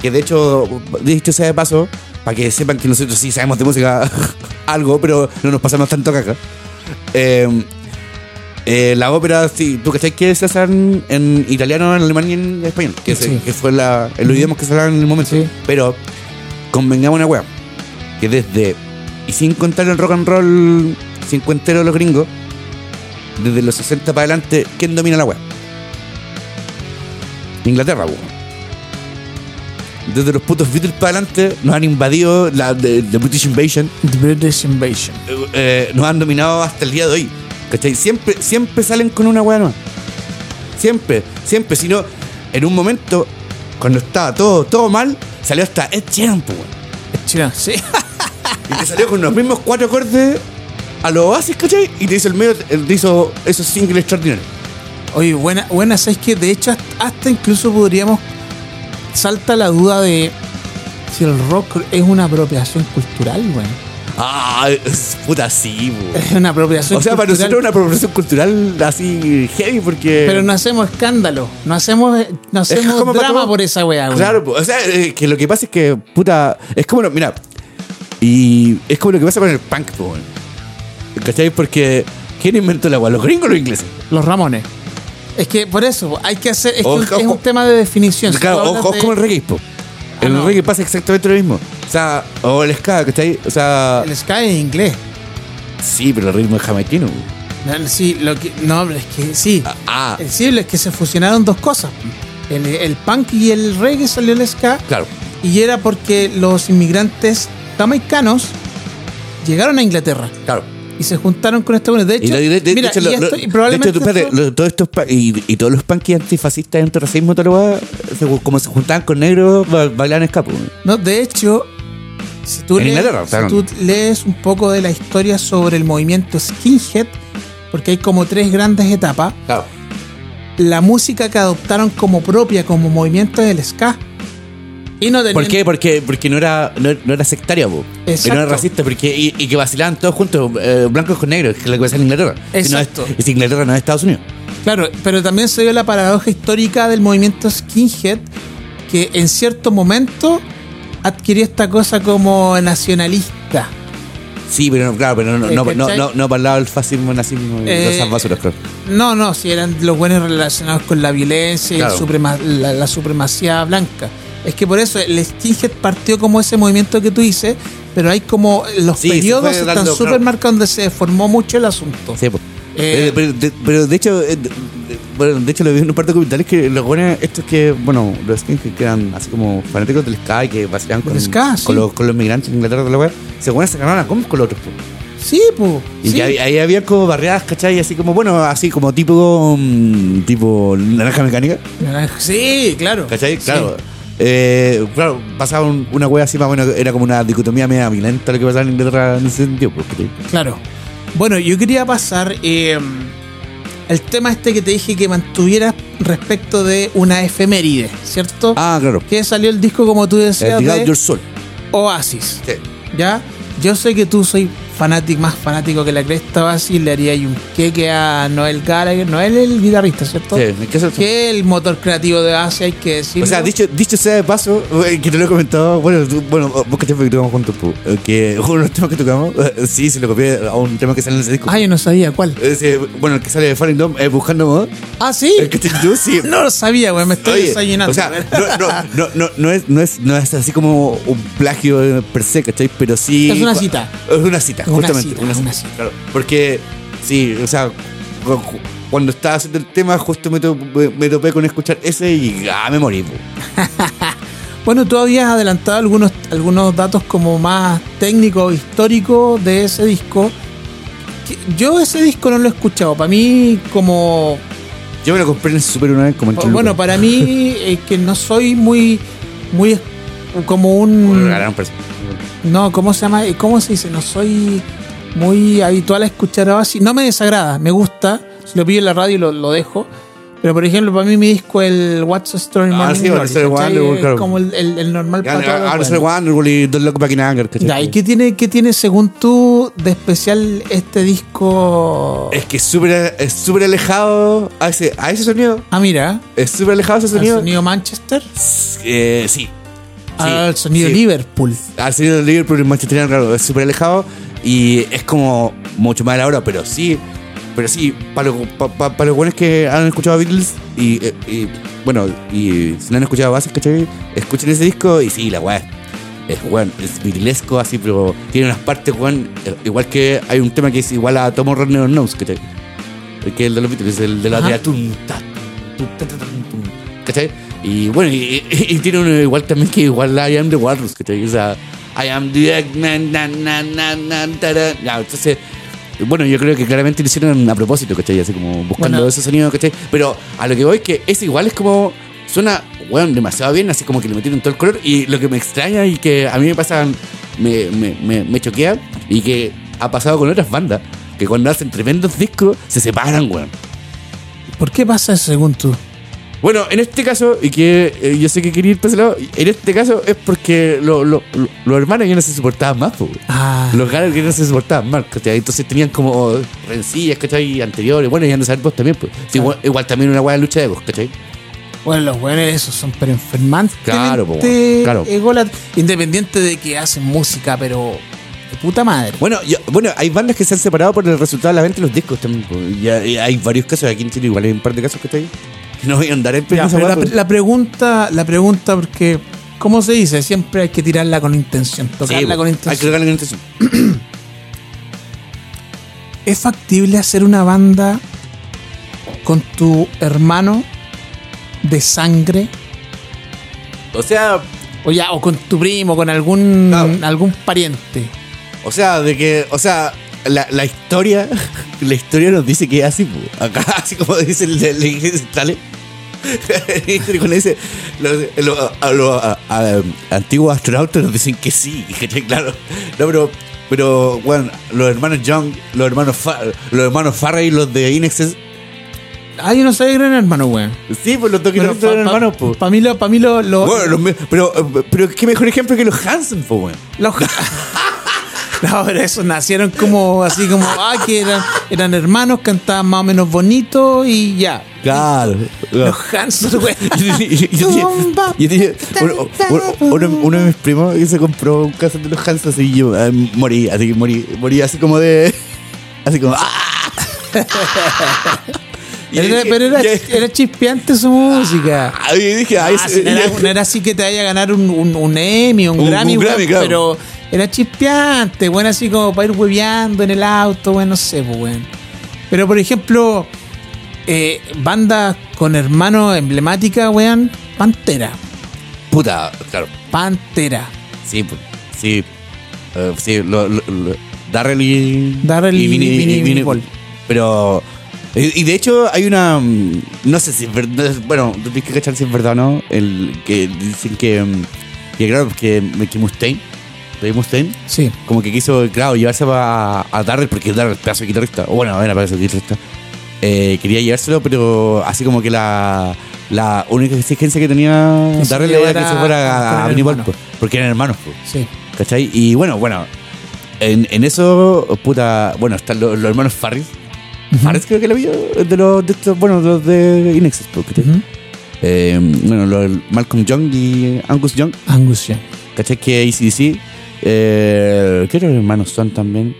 Que de hecho, dicho sea de paso, para que sepan que nosotros sí sabemos de música [LAUGHS] algo, pero no nos pasamos tanto caca. Eh, eh, la ópera, sí, tú que que se hacen en italiano, en alemán y en español, que, se- Sí. que fue la, el que se hablaban en el momento. Sí. Pero convengamos una wea, que desde, y sin contar el rock and roll cincuentero de los gringos, desde los 60 para adelante, ¿quién domina la wea? Inglaterra, weón. Desde los putos Beatles para adelante nos han invadido la the, the British Invasion, The British Invasion. eh, eh, nos han dominado hasta el día de hoy. ¿Cachai? Siempre, siempre salen con una weá nueva. Siempre, siempre. Si no, en un momento, cuando estaba todo, todo mal, salió hasta Ed Sheeran, weón. Chino, sí. Y te salió con los mismos cuatro acordes a los Oasis, ¿cachai? Y te hizo el medio, te hizo esos singles extraordinarios. Oye, buena, buena, ¿sabes que De hecho, hasta, hasta incluso podríamos. Salta la duda de si el rock es una apropiación cultural, güey. Ah, es- puta, sí, po. Es una apropiación O sea, para nosotros es una apropiación cultural así heavy porque... Pero no hacemos escándalo, no hacemos, no hacemos como drama por esa weá, güey. Claro, o sea, eh, que lo que pasa es que, puta, es como, lo- mira, y es como lo que pasa con el punk, weón. ¿Cachai? Porque, ¿quién inventó el agua? ¿Los gringos o los ingleses? Los Ramones. Es que por eso, hay que hacer. Es, que un- es tema de definición. Si claro, hablas ojo, de- como el reggae, po. Ah, el no. reggae pasa exactamente lo mismo. O sea, o el ska, ¿cachai? O sea, El Sky en inglés. sí, pero el ritmo es jamaiquino. No, Sí, lo que, no, es que sí. Ah, El sí, es que se fusionaron dos cosas. El, el punk y el reggae salió el ska. claro. Y era porque los inmigrantes jamaicanos llegaron a Inglaterra Claro. Y se juntaron con Estados Unidos. De hecho, mira, hecho, y probablemente todos estos y, y todos los punkies antifascistas, antirracismo, todo lo se- como se juntaban con negros, ba- bailaban escapo. No, de hecho, si tú, lees, si tú lees un poco de la historia sobre el movimiento skinhead, porque hay como tres grandes etapas, Claro. la música que adoptaron como propia, como movimiento del ska. Y no tenían- ¿Por qué? Porque, porque no era no, no era sectaria, po. Y no Exacto. era racista, porque, y, y que vacilaban todos juntos, eh, blancos con negros, que es lo que pasa en Inglaterra. Si no es- Exacto. y Inglaterra no es Estados Unidos. Claro, pero también se dio la paradoja histórica del movimiento skinhead, que en cierto momento adquirió esta cosa como nacionalista. Sí, pero no, claro, pero no, Eh, no, no, ¿cachai? no, no para el fascismo, nazismo y Eh, esas basuras, claro. No, no, si eran los buenos relacionados con la violencia y el Claro. suprema- la, la supremacía blanca. Es que por eso el skinhead partió como ese movimiento que tú dices, pero hay como los Sí, periodos están dando, súper claro. marcados donde se formó mucho el asunto. Sí, po. Eh, Eh, pero, de, pero de hecho, eh, de, bueno, de hecho lo vi en un par de documentales que los buenos, estos que, bueno, los skinheads que eran así como fanáticos del ska y que vacilaban con, ska, sí. con, los, con los migrantes en Inglaterra de la wea, se buenas se ganaron a combos con los otros, po. Sí, pues. Y que ahí, ahí había como barriadas, ¿cachai? Así como, bueno, así como tipo, mm, tipo naranja mecánica, Sí, claro. ¿cachai? Sí. Claro. Eh, claro, pasaba un- una wea así más o menos, era como una dicotomía media violenta lo que pasaba en Inglaterra en ese sentido, ¿cachai? Claro. Bueno, yo quería pasar eh, el tema este que te dije que mantuvieras respecto de una efeméride, ¿cierto? Ah, claro. Que salió el disco, como tú El decías, Out de. Oasis. Sí. ¿Ya? Yo sé que tú soy fanático, más fanático que la cresta Oasis, le haría un queque a Noel Gallagher, Noel el guitarrista, ¿cierto? Sí, ¿qué es eso? Que el motor creativo de Oasis, hay que decirlo. O sea, dicho, dicho sea de paso, eh, que te lo he comentado, bueno, tú- bueno vos que que tocamos juntos, pu, eh, que [LAUGHS] uno de los temas que tocamos, eh, sí, se lo copié a un tema que sale en ese disco. Ah, yo no sabía cuál. Ese, bueno, el que sale de Falling Dome, eh, Buscando Moda, Ah, sí. el que te tú, sí. [LAUGHS] No lo sabía, güey, me estoy Oye, desayunando. O sea, no, no, no, es, no, es, no es así como un plagio per se, ¿cachai? Pero sí. Es una cita. Es una cita, Una justamente. cita, una cita, una cita. Claro. Porque, sí, o sea, cu- cu- cuando estaba haciendo el tema, justo me, to- me, me topé con escuchar ese y ah, me morí. [LAUGHS] Bueno, tú habías adelantado algunos, algunos datos como más técnicos, históricos de ese disco. Yo ese disco no lo he escuchado. Para mí, como... Yo me lo compré en el super una vez como en tres Bueno, lucas. para mí, es [LAUGHS] que no soy muy... muy como un... No, ¿cómo se llama? ¿Cómo se dice? No soy muy habitual a escuchar Oasis. No me desagrada, me gusta. Si lo pillo en la radio lo, lo dejo. Pero por ejemplo, para mí mi disco el What's a Story Ah, Morning sí, a Glory, Story. Wonderful, claro. como el, el- el normal para todos Wonderful y Don't Look Back in Anger. Ya, ¿y qué tiene, qué tiene según tú de especial este disco? Es que es súper es súper alejado a ese, a ese sonido. Ah, mira, Es súper alejado a ese sonido. sonido Manchester, Eh, sí. Al sonido sí. Liverpool. Al sonido de Liverpool y Manchester claro, es súper alejado y es como mucho más de la hora, pero sí. Pero sí, para los pa, pa- para los buenos que han escuchado Beatles y, eh, y, bueno, y si no han escuchado Bases, ¿cachai? Escuchen ese disco y sí, la weá es, weón, es Beatlesco así, pero tiene unas partes, weón, eh, igual que hay un tema que es igual a Tomo Runner Nose, ¿cachai? Que es el de los Beatles, el de la tía tum, ta, tum, ta, ta, tum, ¿cachai? Y bueno, y, y- y tiene uno igual también que igual I am the Walrus, ¿cachai? O sea, I am the Eggman, na, na, na, na, tara. Ya, entonces, bueno, yo creo que claramente lo hicieron a propósito, ¿cachai? Así como buscando Bueno. ese sonido, ¿cachai? Pero a lo que voy que ese igual es como, suena, bueno, demasiado bien, así como que le metieron todo el color. Y lo que me extraña y que a mí me pasa, me, me, me, me choquea y que ha pasado con otras bandas, que cuando hacen tremendos discos se separan, weón. ¿Por qué pasa eso según tú? Bueno, en este caso, y que eh, yo sé que quería ir para ese lado, en este caso es porque lo- lo- lo- los hermanos ya no se soportaban más, weón. Ah, Los ganas que no se soportaban más, ¿cachai? Entonces tenían como rencillas, ¿cachai? Anteriores. Bueno, ya no saber vos también, pues. Sí, igual, igual también una buena lucha de egos, ¿cachai? bueno, los buenos esos son pero enfermantes. Claro, po, claro. Independiente de que hacen música, pero de puta madre. Bueno, yo- bueno, hay bandas que se han separado por el resultado de la venta de los discos también. po. Y hay, hay varios casos, aquí en Chile igual hay un par de casos que está ahí. [LAUGHS] No voy a andar weá, la, pues. la pregunta, la pregunta, porque, ¿cómo se dice? Siempre hay que tirarla con intención, Sí, tocarla con Hay que intención. tocarla con intención. [CLEARS THROAT] ¿Es factible hacer una banda con tu hermano de sangre? O sea, O ya, o con tu primo, con algún, algún pariente. o sea, de que, o sea, la, la historia, [LAUGHS] la historia nos dice que es así, acá, [LAUGHS] así como dice el de la [LAUGHS] Cuando dice, los, los- a- los- a- a- antiguos astronautas nos dicen que sí, [LAUGHS] claro. No, pero, pero, bueno, los hermanos Young, los hermanos, Fa- los hermanos Farrey, los de Inexes, Ah, yo no soy gran hermano, weón. sí, pues los dos que son hermanos, pues. Para mí lo, pa' mí lo, lo- Bueno, los pero, pero qué mejor ejemplo que los Hansen, pues, weón. los- [LAUGHS] [LAUGHS] No, pero esos nacieron como así como, ah, que eran, eran hermanos, cantaban más o menos bonito y ya. Claro. Los Hanson, weón. Yo tenía- yo tenía- yo tenía- uno, uno- uno- uno de mis primos que se compró un cassette de los Hanson y yo eh, morí, así que morí, morí así como de. [LAUGHS] Así como. ¡ah! [LAUGHS] Era- pero era, era chispeante su música. Ah, y dije, Ah, sí, no, era, no era así que te vaya a ganar un, un, un Emmy, un, Un- Grammy, un weón, Grammy, claro. pero era chispeante, bueno, así como para ir hueveando en el auto, bueno, no sé, pues, weón. Pero, por ejemplo, eh, bandas con hermanos emblemáticas, weón, Pantera. Puta, claro. Pantera. Sí, sí. Eh, sí, lo, lo- lo- Darrell y. Darrell y Vinnie- Vinnie Paul. Pero. Y de hecho hay una. mm, No sé si es verdad. Bueno, tienes que cachar si es verdad o no. El, que dicen que. mm, Que claro, que, que Mustaine. Dave Mustaine. Sí. Como que quiso, claro, llevarse a, a Darrell porque Darrell es pedazo de guitarrista. O bueno, era pedazo de guitarrista. Eh, quería llevárselo, pero así como que la. La única exigencia que tenía Que Darrell era que se fuera a, hermano. pues, porque eran hermanos. pues. Sí. ¿Cachai? Y bueno, bueno, en, en eso, puta, bueno, están los, los hermanos Farris. Farris creo que lo vio, de los de estos, bueno, los de Inexus, pues, ¿cachai? Ujú. Eh, bueno, los Malcolm Young y Angus Young, Angus Young. ¿cachai? Que ACDC, eh, ¿qué otros hermanos son también?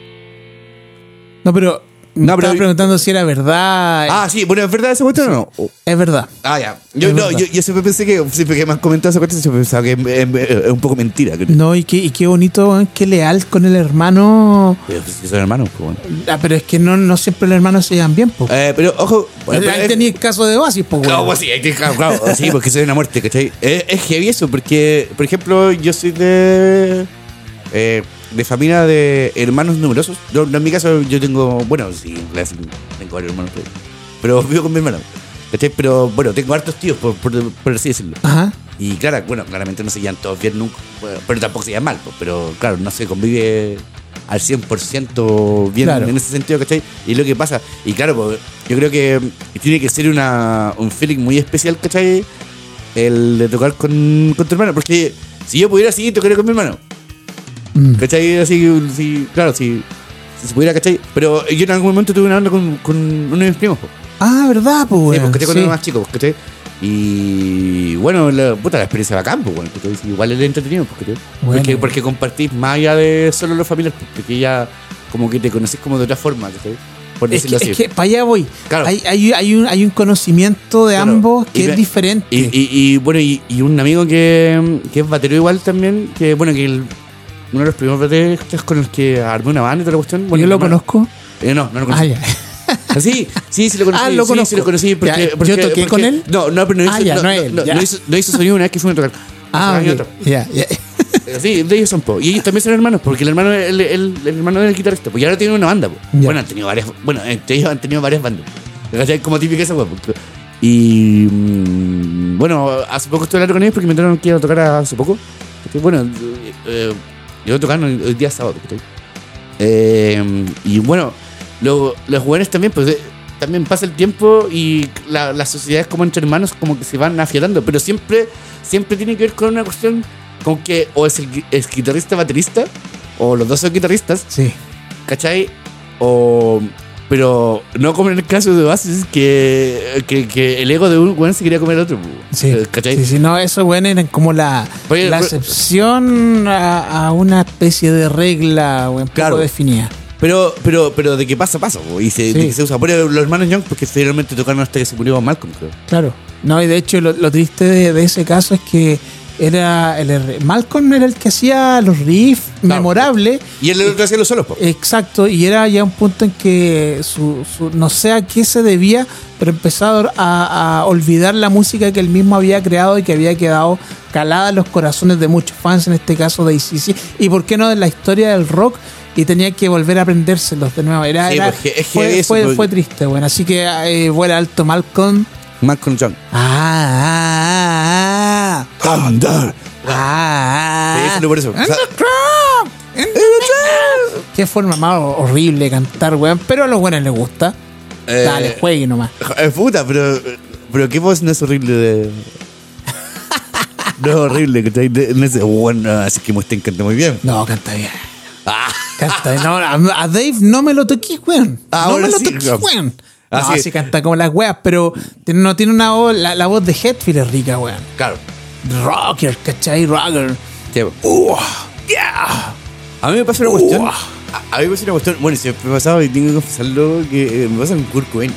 No, pero No, pero- estaba preguntando si era verdad. Ah, sí, bueno, ¿es verdad esa cuestión o no? Es verdad. Ah, ya. Yo, Es no, yo, yo siempre pensé que, siempre que me han comentado esa cuestión, siempre pensaba que es, un poco mentira. Que, No, y qué, y qué bonito, qué leal con el hermano. Pero, pues, son hermanos, pues, bueno. Ah, pero es que no, no siempre los hermanos se llevan bien, po. Eh, pero, ojo, bueno, Ahí pero- tenía el caso de Oasis, po, Claro, weón. pues sí, hay que- claro, claro, sí, porque soy una muerte, ¿cachai? Es, es heavy eso, porque, por ejemplo, yo soy de. eh, de familia de hermanos numerosos. Yo, en mi caso, yo tengo. Bueno, sí, tengo varios hermanos, pero, [LAUGHS] vivo con mi hermano. Pero bueno, tengo hartos tíos, por, por, por así decirlo. Ajá. Y claro, bueno, claramente no se llevan todos bien nunca, pero tampoco se llevan mal, pues, pero claro, no se convive al 100% bien Claro. en ese sentido, ¿cachai? Y lo que pasa. Y claro, pues, yo creo que tiene que ser una, un feeling muy especial, ¿cachai? El de tocar con, con tu hermano, porque si yo pudiera así, tocaría con mi hermano. Mm. ¿Cachai? Así, sí, claro, sí. se pudiera, ¿cachai? Pero yo en algún momento tuve una banda con, con uno de mis primos, po. Ah, ¿verdad, pues, Sí, weón? porque cuando Sí. era más chico, ¿cachai? Y bueno, la, puta, la experiencia bacán, pues, bueno, ¿cachai? Igual es entretenido, pues, ¿cachai? Bueno. Porque, porque compartís más allá de solo los familiares, pues, porque ya como que te conocés como de otra forma, ¿cachai? Por Es que, es así. que para allá voy. Claro. Hay, hay, hay un, hay un conocimiento de Claro. ambos que Y es diferente. Y, y- y, bueno, y, y un amigo que, que es batero igual también, que bueno, que el- uno de los primeros bateristas con los que armé una banda y toda la cuestión. Bueno, ¿Yo lo conozco? Eh, no, no lo Ah, conocí. ya. Ah, sí, sí, sí lo conocí. Ah, lo sí, conozco. Sí, lo conocí. Porque, Ya, ¿yo porque- toqué porque- con él? No, no, pero no hizo, Ah, ya, no, no no, él, no, ya. no hizo, no hizo sonido una vez que fuimos a tocar. Ah, Hace años ok. atrás. ya, ya. Sí, de ellos son po. Y ellos también son hermanos, porque el hermano, el, el- el hermano del guitarrista, pues ya ahora tienen una banda. Ya. Bueno, han tenido varias, bueno, entre ellos han tenido varias bandas. Como típica esa, po. Y mm, bueno, hace poco estuve hablando con ellos porque me entraron que iba a tocar hace poco. Bueno, eh, eh, yo tocando hoy hoy día sábado. Eh, y bueno, lo- los jóvenes también, pues eh, también pasa el tiempo y la- las sociedades como entre hermanos como que se van afiatando, pero siempre, siempre tiene que ver con una cuestión como que o es el, es guitarrista baterista, o los dos son guitarristas, Sí. ¿cachai? O... Pero no como en el caso de Oasis, que, que, que el ego de un weón se quería comer al otro. Sí, ¿Cachai? sí, sí, no, eso, bueno, eran como la, Oye, la excepción a, a una especie de regla, o un poco Claro. definida. Pero, pero, pero de que pasa, pasa. po, Y se, Sí. de que se usa. Por ejemplo, los hermanos Young, porque finalmente tocaron hasta que se murió Malcolm, creo. Claro. No, y de hecho lo, lo triste de, de ese caso es que era el Malcolm era el que hacía los riffs memorables. Y él el otro hacía los solos, po. Exacto, y era ya un punto en que su, su- no sé a qué se debía, pero empezó a, a olvidar la música que él mismo había creado y que había quedado calada en los corazones de muchos fans, en este caso de ICC, y por qué no de la historia del rock, y tenía que volver a aprendérselos de nuevo. Era, Sí, era- es que fue, eso, fue- fue triste, bueno, así que eh, vuela alto Malcolm. Malcolm Young. Ah, ah, ah, Thunder. ah, ah. por eso. O sea, Qué forma más horrible de cantar, weón. Pero a los buenos les gusta. Eh, Dale, juegue nomás. Eh, puta, pero, pero qué voz no es horrible de. no es horrible, de- no es, bueno, así que Mustaine canta muy bien. No, canta bien. Ah, Canta bien. No, a, Dave no me lo toqué, weón. no Ahora me lo sí, toqué, no. weón. Ah, no, sí. canta como las weas, pero no tiene una voz. La, la voz de Hetfield es rica, weón. claro. Rocker, ¿cachai? Rocker. Sí, po. Yeah. A mí me pasa una cuestión. Uah. A, a mí me pasa una cuestión. Bueno, si me ha pasado y tengo que confesarlo, que eh, me pasa con Kurt Cobain.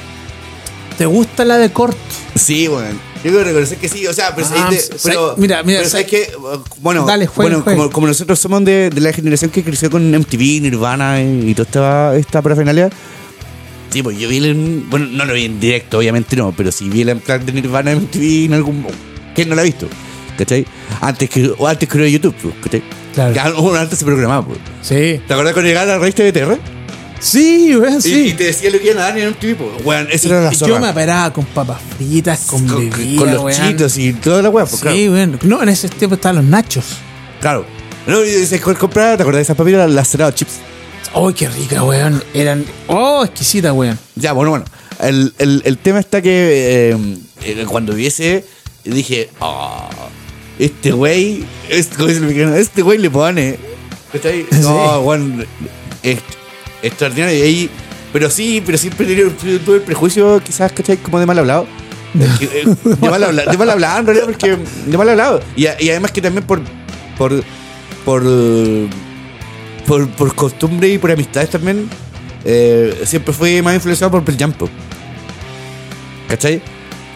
¿Te gusta la de Kurt? Sí, bueno. Tengo que reconocer que sí, o sea, pero, Ah, de- pero mira, mira, pero sa- sabes que, bueno, Dale, juegue, bueno juegue. Como, como nosotros somos de, de la generación que creció con MTV, Nirvana y, y toda esta, esta parafernalia, sí, pues yo vi el, bueno, no lo vi en directo, obviamente no, pero sí vi el unplugged de Nirvana en MTV en algún, ¿quién no lo ha visto? ¿Cachai? Antes que, o antes que era YouTube, pues, ¿cachai? Claro. Algo antes se programaba, pues. Sí. ¿Te acuerdas cuando llegaba la revista de TR? Sí, weón, Y, sí. y te decía lo que iban a dar en MTV, pues, weón, esa era la Yo zorra. me operaba con papas fritas, con, con, bebida, con los weón. chitos y toda la weá, pues, claro. Sí, weón. No, en ese tiempo estaban los nachos. Claro. No, y ¿cuál comprar? ¿Te acordás de esas papitas? Las cerado chips. ¡Oh, qué rica, weón! Eran. ¡Oh, exquisita, weón! Ya, bueno, bueno. El, el, el tema está que eh, eh, cuando vi ese, dije, oh, este güey, este, este güey le pone. ¿Cachai? [LAUGHS] Sí. No, weón, es extraordinario. Y ahí, pero sí, pero siempre tuve el prejuicio, quizás, ¿cachai? Como de mal hablado. Eh, De mal hablado, de mal hablado, en realidad, porque de mal hablado. Y, y además que también por. por. por. Por, por costumbre y por amistades también. eh, siempre fui más influenciado por Pearl Jam. ¿Cachai?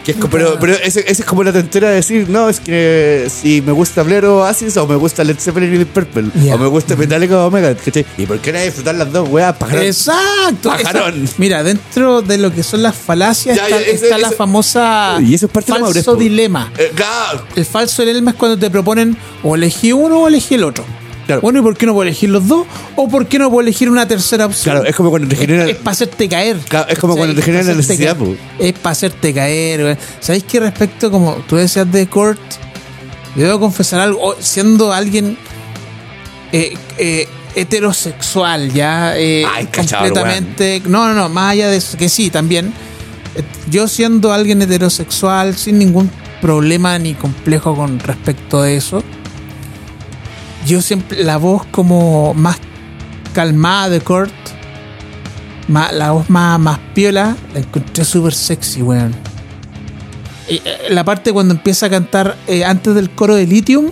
Que es pero pero ese es como la tontera de decir, no, es que si me gusta Blair o Oasis, o me gusta Led Zeppelin y Deep Purple, Ya. o me gusta Metallica o Omega, ¿cachai? ¿Y por qué no disfrutar las dos, weas? Pajarón. ¡Exacto! Pajarón. Esa- mira, dentro de lo que son las falacias Ya, está, ese- está la ese- famosa. Y eso es parte de la falso po. dilema. Eh, claro, El falso dilema es cuando te proponen o elegí uno o elegí el otro. Claro. Bueno, ¿y por qué no puedo elegir los dos? ¿O por qué no puedo elegir una tercera opción? claro, es como cuando te genera. Es, para hacerte caer. Claro, es como cuando te genera pa' la necesidad, caer. po. Es para hacerte caer. ¿Sabéis que respecto, como tú decías de yo debo confesar algo, siendo alguien eh, eh, heterosexual, ya eh, Ay, cachado, completamente. No, no, no, más allá de eso, que sí, también. Yo siendo alguien heterosexual, sin ningún problema ni complejo con respecto a eso, yo siempre, la voz como más calmada de Kurt más, la voz más, más piola, la encontré súper sexy, weón. Eh, la parte cuando empieza a cantar eh, antes del coro de Lithium,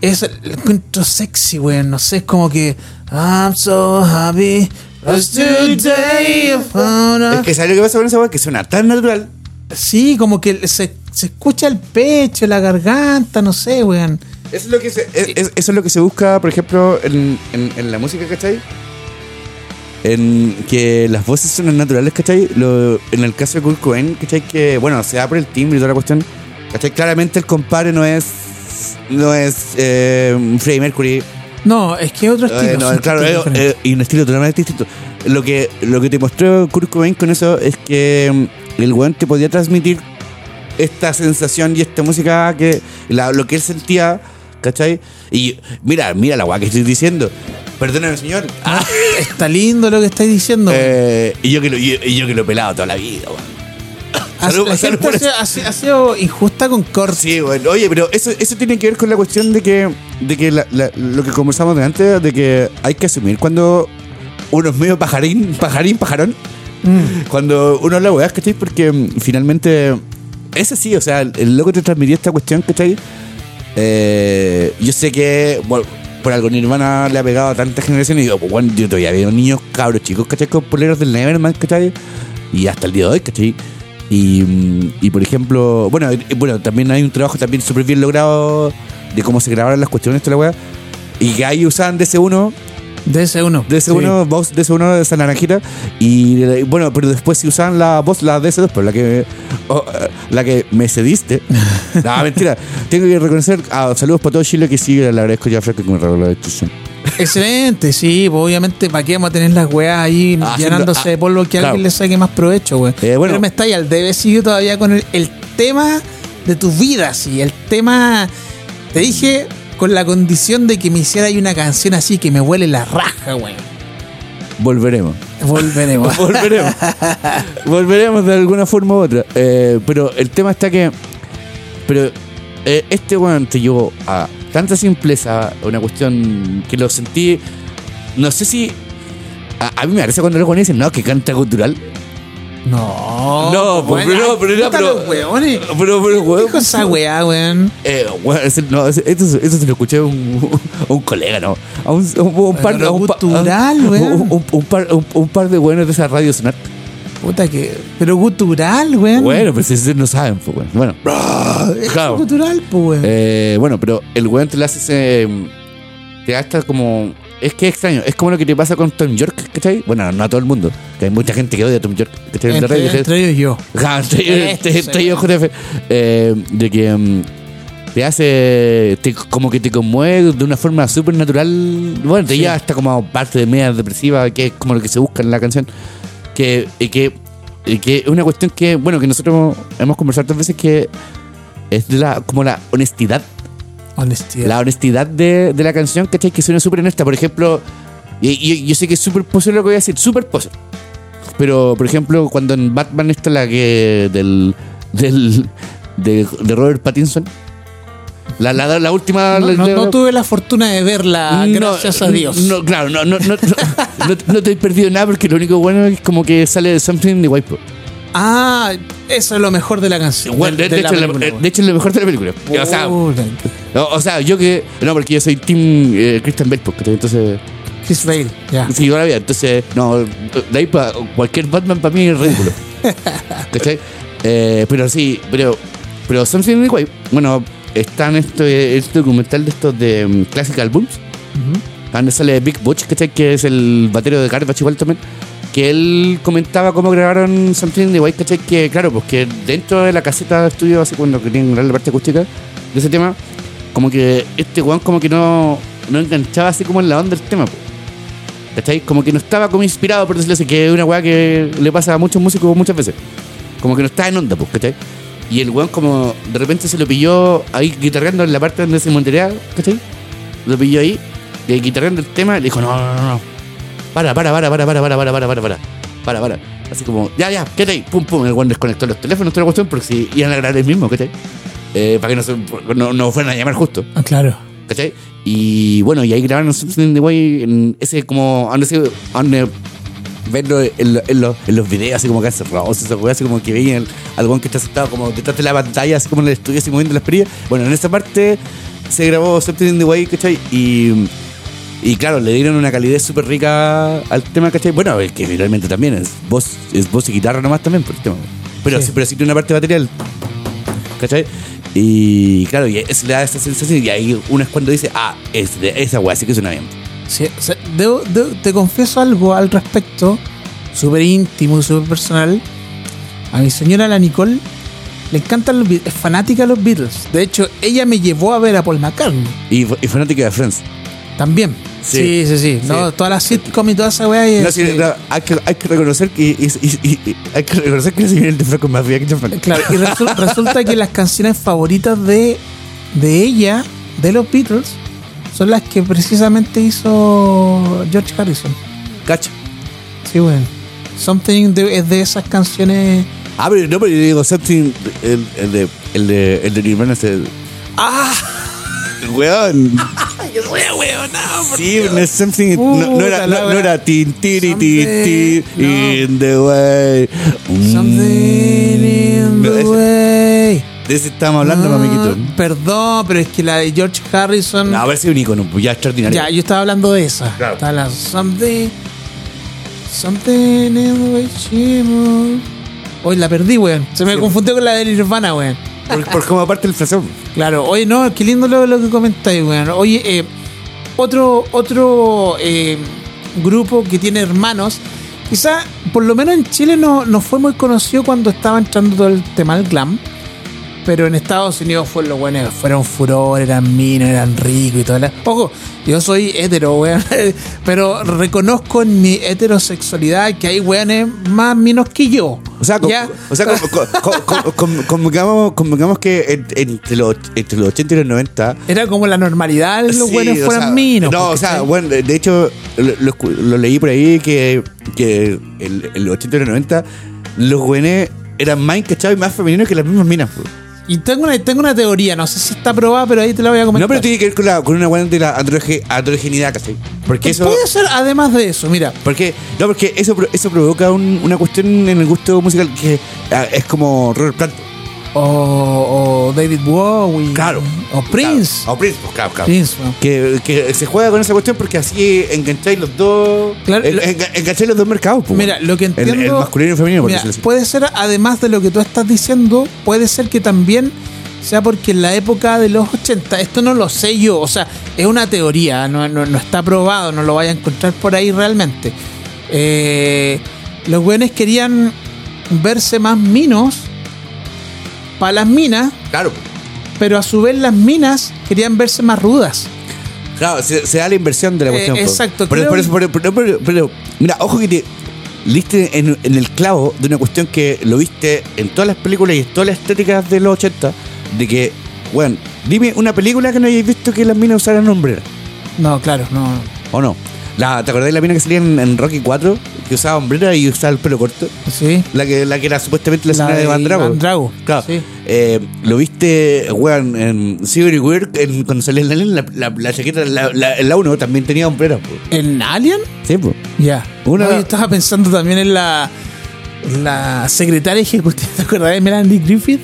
es la encuentro sexy, weón. No sé, es como que I'm so happy. today I found out-" Es que ¿sabes lo que pasa con esa weá? Que suena tan natural. Sí, como que se, se escucha el pecho, la garganta, no sé, weón. Eso es lo que se, es- es- eso es lo que se busca, por ejemplo, en, en- en la música, ¿cachai? En que las voces son naturales, ¿cachai? Lo- en el caso de Kurt Cobain, ¿cachai? Que, bueno, se da por el timbre y toda la cuestión. ¿Cachai? Claramente el compadre no es. No es eh, Freddie Mercury. No, es que otro Eh, estilo. no, son claro, eh, eh, y un estilo totalmente distinto. Lo que, lo que te mostró Kurt Cobain con eso es que mm, el weón te podía transmitir esta sensación y esta música que la- lo que él sentía, ¿cachai? Y mira, mira la weá que estoy diciendo. Perdóname, señor. Ah, está lindo lo que estáis diciendo. Eh, y, yo que lo, y, y yo que lo he pelado toda la vida, weón. Ha- salud- la salud gente por ha, sido- ha sido- ha sido injusta con Kurt. Sí, bueno, oye, pero eso, eso tiene que ver con la cuestión de que, de que la- la- lo que conversamos de antes, de que hay que asumir cuando uno es medio pajarín, pajarín, pajarón, Mm. cuando uno habla weas, ¿cachai? Porque mm, finalmente, es así, o sea, el, el loco te transmitía esta cuestión, ¿cachai? Eh, yo sé que, por algo Nirvana le ha pegado a tantas generaciones y digo, pues, bueno, yo todavía veo niños cabros chicos, ¿cachai? Con poleros del Neverman, ¿cachai? Y hasta el día de hoy, ¿cachai? Y, y por ejemplo, bueno, eh, bueno, también hay un trabajo también súper bien logrado de cómo se grabaron las cuestiones, toda la wea. Y que ahí usaban DC1 DS1. DS1, voz DS1 de esa naranjita. Y bueno, pero después si usaban la voz, la DS2, pero la que oh, la que me cediste. [LAUGHS] no, mentira. Tengo que reconocer, ah, saludos para todo Chile que sí, le agradezco ya a Frank que me regaló la discusión. Excelente, sí, pues, obviamente, ¿para qué vamos a tener las weas ahí Ah, llenándose haciendo- de polvo que claro. alguien le saque más provecho, weón? Eh, bueno. Pero me está ahí al debe, sigue todavía con el, el tema de tu vida, sí, el tema. Te dije con la condición de que me hiciera ahí una canción así que me huele la raja, weón. Volveremos. Volveremos. [LAUGHS] Volveremos. Volveremos de alguna forma u otra. Eh, pero el tema está que. Pero eh, este weón te llevó a tanta simpleza, una cuestión que lo sentí. No sé si. A, a mí me parece cuando los weones dicen, no, que canta cultural. No, No, pues, weón, pero- pero puta pero- los weones. Pero, pero, weón. ¿Qué cosa weá, weón? Eh, weón, ese- no, ese- esto, esto se lo escuché a un, [LAUGHS] un colega, ¿no? A un, un- un par, a un, gutural, weón. un- par, un, par de weones de esa radio sonar. Puta que. Pero gutural, weón. Bueno, pero si ustedes no saben, pues, weón. Bueno. Es claro. gutural, pues, weón. Eh, bueno, pero el weón te le hace ese. Te da hasta como. Es que es extraño. Es como lo que te pasa con Tom York, ¿cachai? Bueno, no a todo el mundo. Que hay mucha gente que odia a Tom York, ¿cachai? Entre, ¿cachai? entre ellos yo. [LAUGHS] Ja, entre- Este entre yo, JF. Eh, de que mm, te hace. te- como que te conmueve de una forma súper natural. Bueno, te Sí. lleva hasta como parte de media depresiva, que es como lo que se busca en la canción. Que, y que, y que es una cuestión que, bueno, que nosotros hemos conversado otras veces que es la, como la honestidad. Honestidad. La honestidad de, de la canción, ¿cachai? Que suena súper honesta. Por ejemplo, y, y- yo sé que es súper poser lo que voy a decir, súper poser. Pero, por ejemplo, cuando en Batman está la que del. del de, de Robert Pattinson. La, la, la última. No, tuve la fortuna de verla, no, gracias a Dios. No, claro, no, no, no, no, no, no te he perdido nada porque lo único bueno es como que sale de Something de White Ah, eso es lo mejor de la canción. Bueno, de, de hecho, es la- película, de hecho, es lo mejor de la película. O sea, no, o sea, yo que. No, porque yo soy Team eh, Christian Bale, porque entonces. Chris Bale, ya. Sí, toda la vida. Entonces, no, de ahí para cualquier Batman para mí es ridículo. [LAUGHS] ¿Cachai? Eh, pero sí, pero, pero Something in the bueno, está en este, este documental de estos de um, Classic Albums, Ujú. donde sale Big Butch, ¿cachai? Que es el batero de Garbage igual también. Que él comentaba cómo grabaron Something in the Way, ¿cachai? Que claro, pues que dentro de la caseta de estudio, así cuando querían grabar la parte acústica de ese tema, como que este weón como que no, no enganchaba así como en la onda del tema, pues. ¿Cachai? Como que no estaba como inspirado, por decirlo así, que es una weá que le pasa a muchos músicos muchas veces. Como que no estaba en onda, pues, ¿cachai? Y el weón como de repente se lo pilló ahí guitarreando en la parte donde se monterea, ¿cachai? Lo pilló ahí, de guitarreando el tema, y le dijo, no, no, no, no. Para, para, para, para, para, para, para, para, para, para. Para, para. Así como, ya, ya, quédate ahí. Pum, pum. El weón desconectó los teléfonos, toda la cuestión, porque si iban a grabar el mismo, ¿cachai? Eh, para que no, se, no, no fueran a llamar justo. Ah, claro. ¿Cachai? Y bueno, y ahí grabaron Something in the Way en ese como. Donde, se- donde verlo en, lo- en los- en los videos, así como que Rose, esa weá, así como que veían al weón que está sentado como detrás de la pantalla, así como en el estudio, así moviendo las perillas. Bueno, en esa parte se grabó Something in the Way, ¿cachai? Y, y claro, le dieron una calidez súper rica al tema, ¿cachai? Bueno, es que realmente también es voz, es voz y guitarra nomás también por el tema. Pero Sí. pero sí tiene una parte material, ¿cachai? Y claro, y eso le da esa sensación. Y ahí uno es cuando dice, ah, es de esa weá, sí que suena bien. Sí, o sea, debo- debo- te confieso algo al respecto, súper íntimo súper personal. A mi señora, la Nicole, le encantan los Beatles, es fanática de los Beatles. De hecho, ella me llevó a ver a Paul McCartney Y, y fanática de Friends. También. Sí, Sí. sí, sí. No, todas las sitcom y toda esa weá. No, es- sí, no, hay, que, hay que reconocer que y- y- hay que reconocer que el de Franco es más vieja que Franco. Claro, y resu- [LAUGHS] resulta que las canciones favoritas de, de ella, de los Beatles, son las que precisamente hizo George Harrison. Cacho. Sí, bueno. Something de, es de esas canciones. Ah, pero no, pero yo digo something el, el de el de el de Nirvana el ¡Ah! weón. Yo no, Sí, no es something no, no era no, no era tin tiri in the way. Mm. Something in No, the ese- way. De ese estamos hablando, Ah, mamiguito. Perdón, pero es que la de George Harrison. No, a ver si es un icono, pues ya extraordinario. Ya, yo estaba hablando de esa. Claro. Estaba hablando something. Something in the way she moves. Hoy la perdí, weón. Se me Sí. confundió con la de Nirvana, weón. Por, por como parte del fraseo. Claro, oye, no, qué lindo lo, lo que comentáis, weón. Oye, eh, otro, otro eh, grupo que tiene hermanos, quizá, por lo menos en Chile no, no fue muy conocido cuando estaba entrando todo el tema del glam. Pero en Estados Unidos fue lo bueno, fueron furor, eran minos, eran ricos y todo. la- Ojo, yo soy hetero, weón. [LAUGHS] Pero reconozco en mi heterosexualidad que hay weones más minos que yo. O sea, ¿Ya? o sea [LAUGHS] co- co- co- co- com- convengamos, que en- entre, los, entre los 80 y los 90 Era como la normalidad los Sí, buenos o fueran sea, minos. No, o sea, bueno, de hecho, lo, lo escu- lo leí por ahí que, que el, el 80 y los 90, los güeyes eran más encachados y más femeninos que las mismas minas. Y tengo una, tengo una teoría, no sé si está probada, pero ahí te la voy a comentar. No, pero tiene que ver con, la, con una buena de la androge- androgenidad, ¿cachai? Porque eso. Puede ser, además de eso, mira. Porque, no, porque eso, eso provoca un- una cuestión en el gusto musical que ah, es como Robert Plant. O, o David Bowie. Claro. O Prince. Claro, o Prince, pues, claro, claro. Prince, bueno. Que, que se juega con esa cuestión porque así engancháis los dos. Claro, en- engancháis los dos mercados. pues, Mira, lo que entiendo. El, masculino y el femenino, Mira, puede ser, además de lo que tú estás diciendo, puede ser que también sea porque en la época de los 80, esto no lo sé yo, o sea, es una teoría, no, no- no está probado, no lo vaya a encontrar por ahí realmente. Eh, los güeyes querían verse más minos para las minas, Claro. pero a su vez las minas querían verse más rudas. Claro, se, se da la inversión de la Eh, cuestión. exacto, Pero, pero- pero- pero- pero, mira, ojo que te liste en, en el clavo de una cuestión que lo viste en todas las películas y en todas las estéticas de los 80, de que, bueno, dime una película que no hayáis visto que las minas usaran hombreras, No, claro, no. ¿o no? La, ¿Te acordás de la mina que salía en, en Rocky 4? Que usaba hombrera y usaba el pelo corto. Sí. La que, la que era supuestamente la La escena de de Van Drago. Van Drago, Claro. sí. Eh, lo viste, weón, en Weaver, en- cuando salía en la, la, la, la chaqueta, la, la, la 1 también tenía hombreras, po. ¿En Alien? Sí, po. Ya. Una- No, yo estaba pensando también en la, la secretaria ejecutiva, ¿te acordás de Melanie Griffith?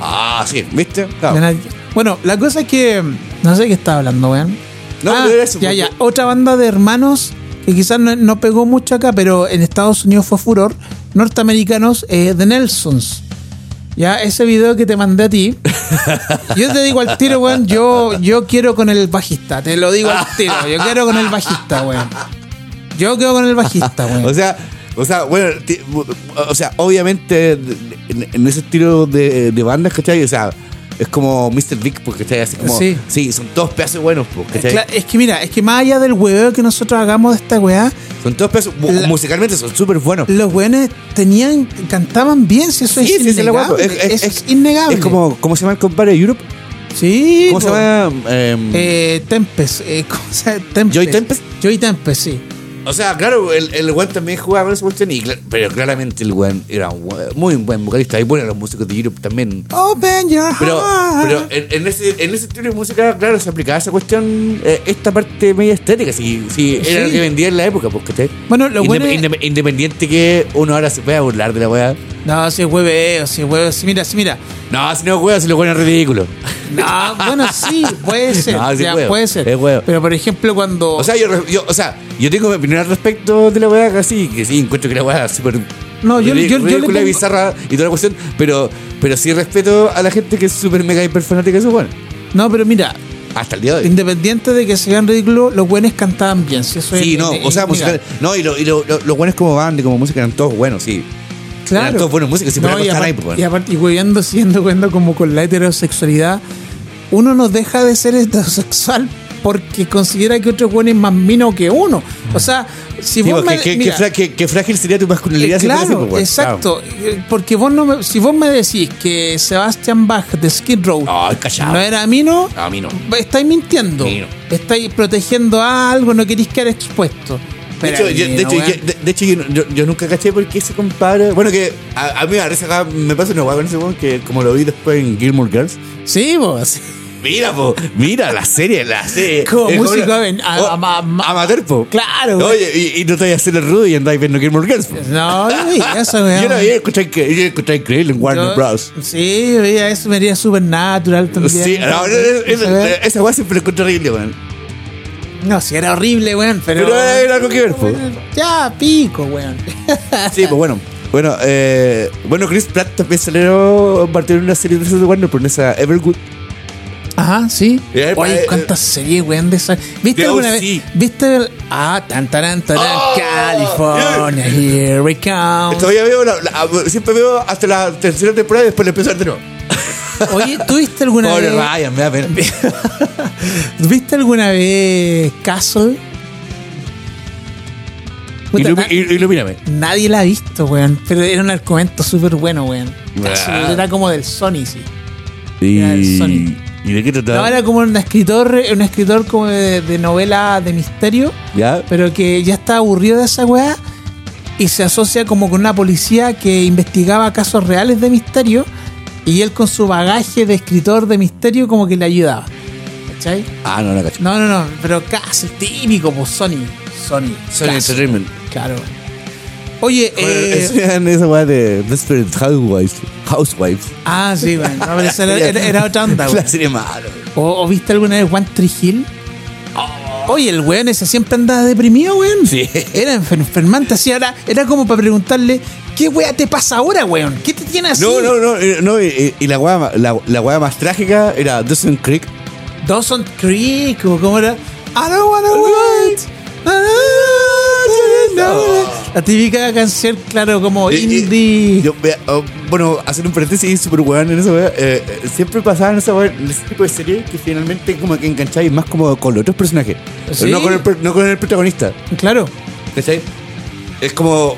Ah, sí, ¿viste? Claro. Bueno, la cosa es que. No sé qué estaba hablando, weón. No, Ah, pero eso, ya, porque- ya. Otra banda de hermanos que quizás no, no pegó mucho acá, pero en Estados Unidos fue furor. Norteamericanos, eh, The Nelsons. Ya, ese video que te mandé a ti. [LAUGHS] yo te digo al tiro, weón. Yo, yo quiero con el bajista. Te lo digo al tiro. Yo quiero con el bajista, weón. Yo quiero con el bajista, weón. O sea, o sea, bueno, o sea, obviamente en, en ese estilo de, de bandas, ¿cachai? O sea, es como Mr. Big, porque ¿cachai? Así como, Sí. sí. son todos pedazos buenos, pues, es que mira, es que más allá del hueveo que nosotros hagamos de esta weá, Son todos pedazos, La- musicalmente son súper buenos. los weones tenían, cantaban bien, si eso Sí, es sí, innegable. Es, es- innegable. Es como, ¿cómo se llama el compadre de Europe? Sí, ¿Cómo se llama? Em, Eh, Tempest, eh, ¿cómo se llama? Tempest. ¿Joy Tempest? Joy Tempest, sí. O sea, claro, el, el weón también jugaba con esa cuestión, y pero claramente el weón era un muy buen vocalista. Y bueno, los músicos de Europe también. Open your Pero, pero en, en ese, en ese estilo de música, claro, se aplicaba esa cuestión, eh, esta parte media estética, si, si era Sí. lo que vendía en la época, pues, ¿cachai? Bueno, lo Indep- bueno es- indep- Independiente que uno ahora se pueda burlar de la weá. No, si es hueveo, si es hueveo. Si mira, si mira. No, si no es weá, si lo es ridículo. No, bueno, sí, puede ser. No, sí ya, es huevo, puede ser. es huevo. Pero por ejemplo, cuando. O sea, yo, yo, o sea, yo tengo mi opinión al respecto de la weá, que sí, que sí, encuentro que la weá es súper. No, yo- yo- yo le tengo- bizarra y toda la cuestión, pero, pero sí respeto a la gente que es súper mega hiper fanática de eso, bueno. no, pero mira, Hasta el día de hoy. independiente de que se vean ridículos, los buenos cantaban bien. Si eso Sí, es- no, es- o sea, musical, no, y, lo, y lo- lo- los buenos como banda y como música eran todos buenos, sí. Claro. Todos buenos músicos, pero No, y, ahí, aparte, pues, y aparte, y hueveando, siguiendo cuando como con la heterosexualidad, uno no deja de ser heterosexual porque considera que otro bueno es más mino que uno. O sea, si Sí, vos porque me, mira, qué frágil sería tu masculinidad eh, si claro, pues, exacto. Eh, Porque vos no me- si vos me decís que Sebastian Bach de Skid Row callado. no era mino, No, a mí no. estáis mintiendo. Mino. Estáis protegiendo a algo, no queréis quedar expuesto. De hecho, yo, de hecho, yo, de, de hecho, yo, yo- yo nunca caché por qué ese compadre. Bueno, que a, a mí a veces acá me pasa una hueá con ese weón que, como lo vi después en Gilmore Girls. Sí, vos. Mira, po, mira la serie, la serie. [LAUGHS] Como músico a- oh, ama- ama- amateur, po. Claro, güey. Oye, y, y no te vayas a hacer el rudo y andáis viendo Gilmore Girls, po. No, veía [LAUGHS] eso, weón. Yo que- yo escuché increíble en Warner Bros. Sí, veía eso, me haría Supernatural también. Sí, no, es- es- es- esa weá siempre la encontré horrible, weón. No, sí, era horrible, weón, pero. Pero era algo que ver, po. Ya, pico, weón. [LAUGHS] Sí, pues bueno. Bueno, eh, bueno, Chris Pratt también salió a partir de una serie de esas de Warner, por esa Evergood. Ajá, sí. Eh, Oye, eh, cuántas series, weón, de esas. ¿Viste alguna OC. vez? ¿Viste el. Ah, tan, tan, tan, Oh, California, here we come. Todavía veo, la- la- siempre veo hasta la tercera temporada y después le empiezo a ver de nuevo. Oye, ¿tú viste alguna Pobre vez. Ryan, me da pena. [LAUGHS] ¿Viste alguna vez Castle? Ilumi- na- il- Ilumíname. Nadie la ha visto, weón. Pero era un argumento súper bueno, weón. Castle, Ah. Era como del Sony, sí. Y, Era el Sony. ¿Y de qué No, trataba? era como un escritor, un escritor como de, de novela de misterio, ¿Ya? pero que ya está aburrido de esa weá y se asocia como con una policía que investigaba casos reales de misterio y él con su bagaje de escritor de misterio como que le ayudaba. ¿Cachai? Ah, no, no, cacho. No, no, no, pero Castle, típico, pues Sony. Sony. Sony. Entertainment. Claro. Oye, eh, esa weá de Desperate Housewives. Housewives. ah, sí, bueno, no, pero esa era, [LAUGHS] era- era otra onda, La serie mala. ¿O, o viste alguna vez One Tree Hill? Oye, el weón ese siempre andaba deprimido, weón. Sí. Era enfer- enfermante, así ahora. Era como para preguntarle, ¿qué weá te pasa ahora, weón? ¿Qué te tiene así? No, no, no, eh, no y, y la weá la, la weá más trágica era Dawson Creek. Dawson Creek, o cómo era. I don't wanna wait. La típica canción, claro, como Y- y- indie. yo, vea, oh, bueno, hacer un paréntesis súper weón en esa weá. eh, eh, siempre pasaban esa weá, en ese tipo de series que finalmente como que engancháis más como con los otros personajes. Pero Sí. no, con el, no con el protagonista. Claro. ¿Cachai? Es como.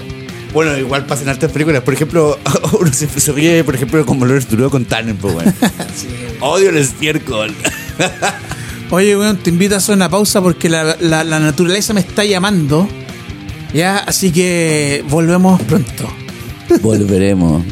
Bueno, igual pasan hartas películas. Por ejemplo, [LAUGHS] uno siempre se ríe, por ejemplo, como Lourdes Duro con Tannen, pues, weón. [LAUGHS] Odio el estiércol. [LAUGHS] Oye, weón, te invito a hacer una pausa porque la, la- la naturaleza me está llamando. Ya, así que volvemos pronto. Volveremos.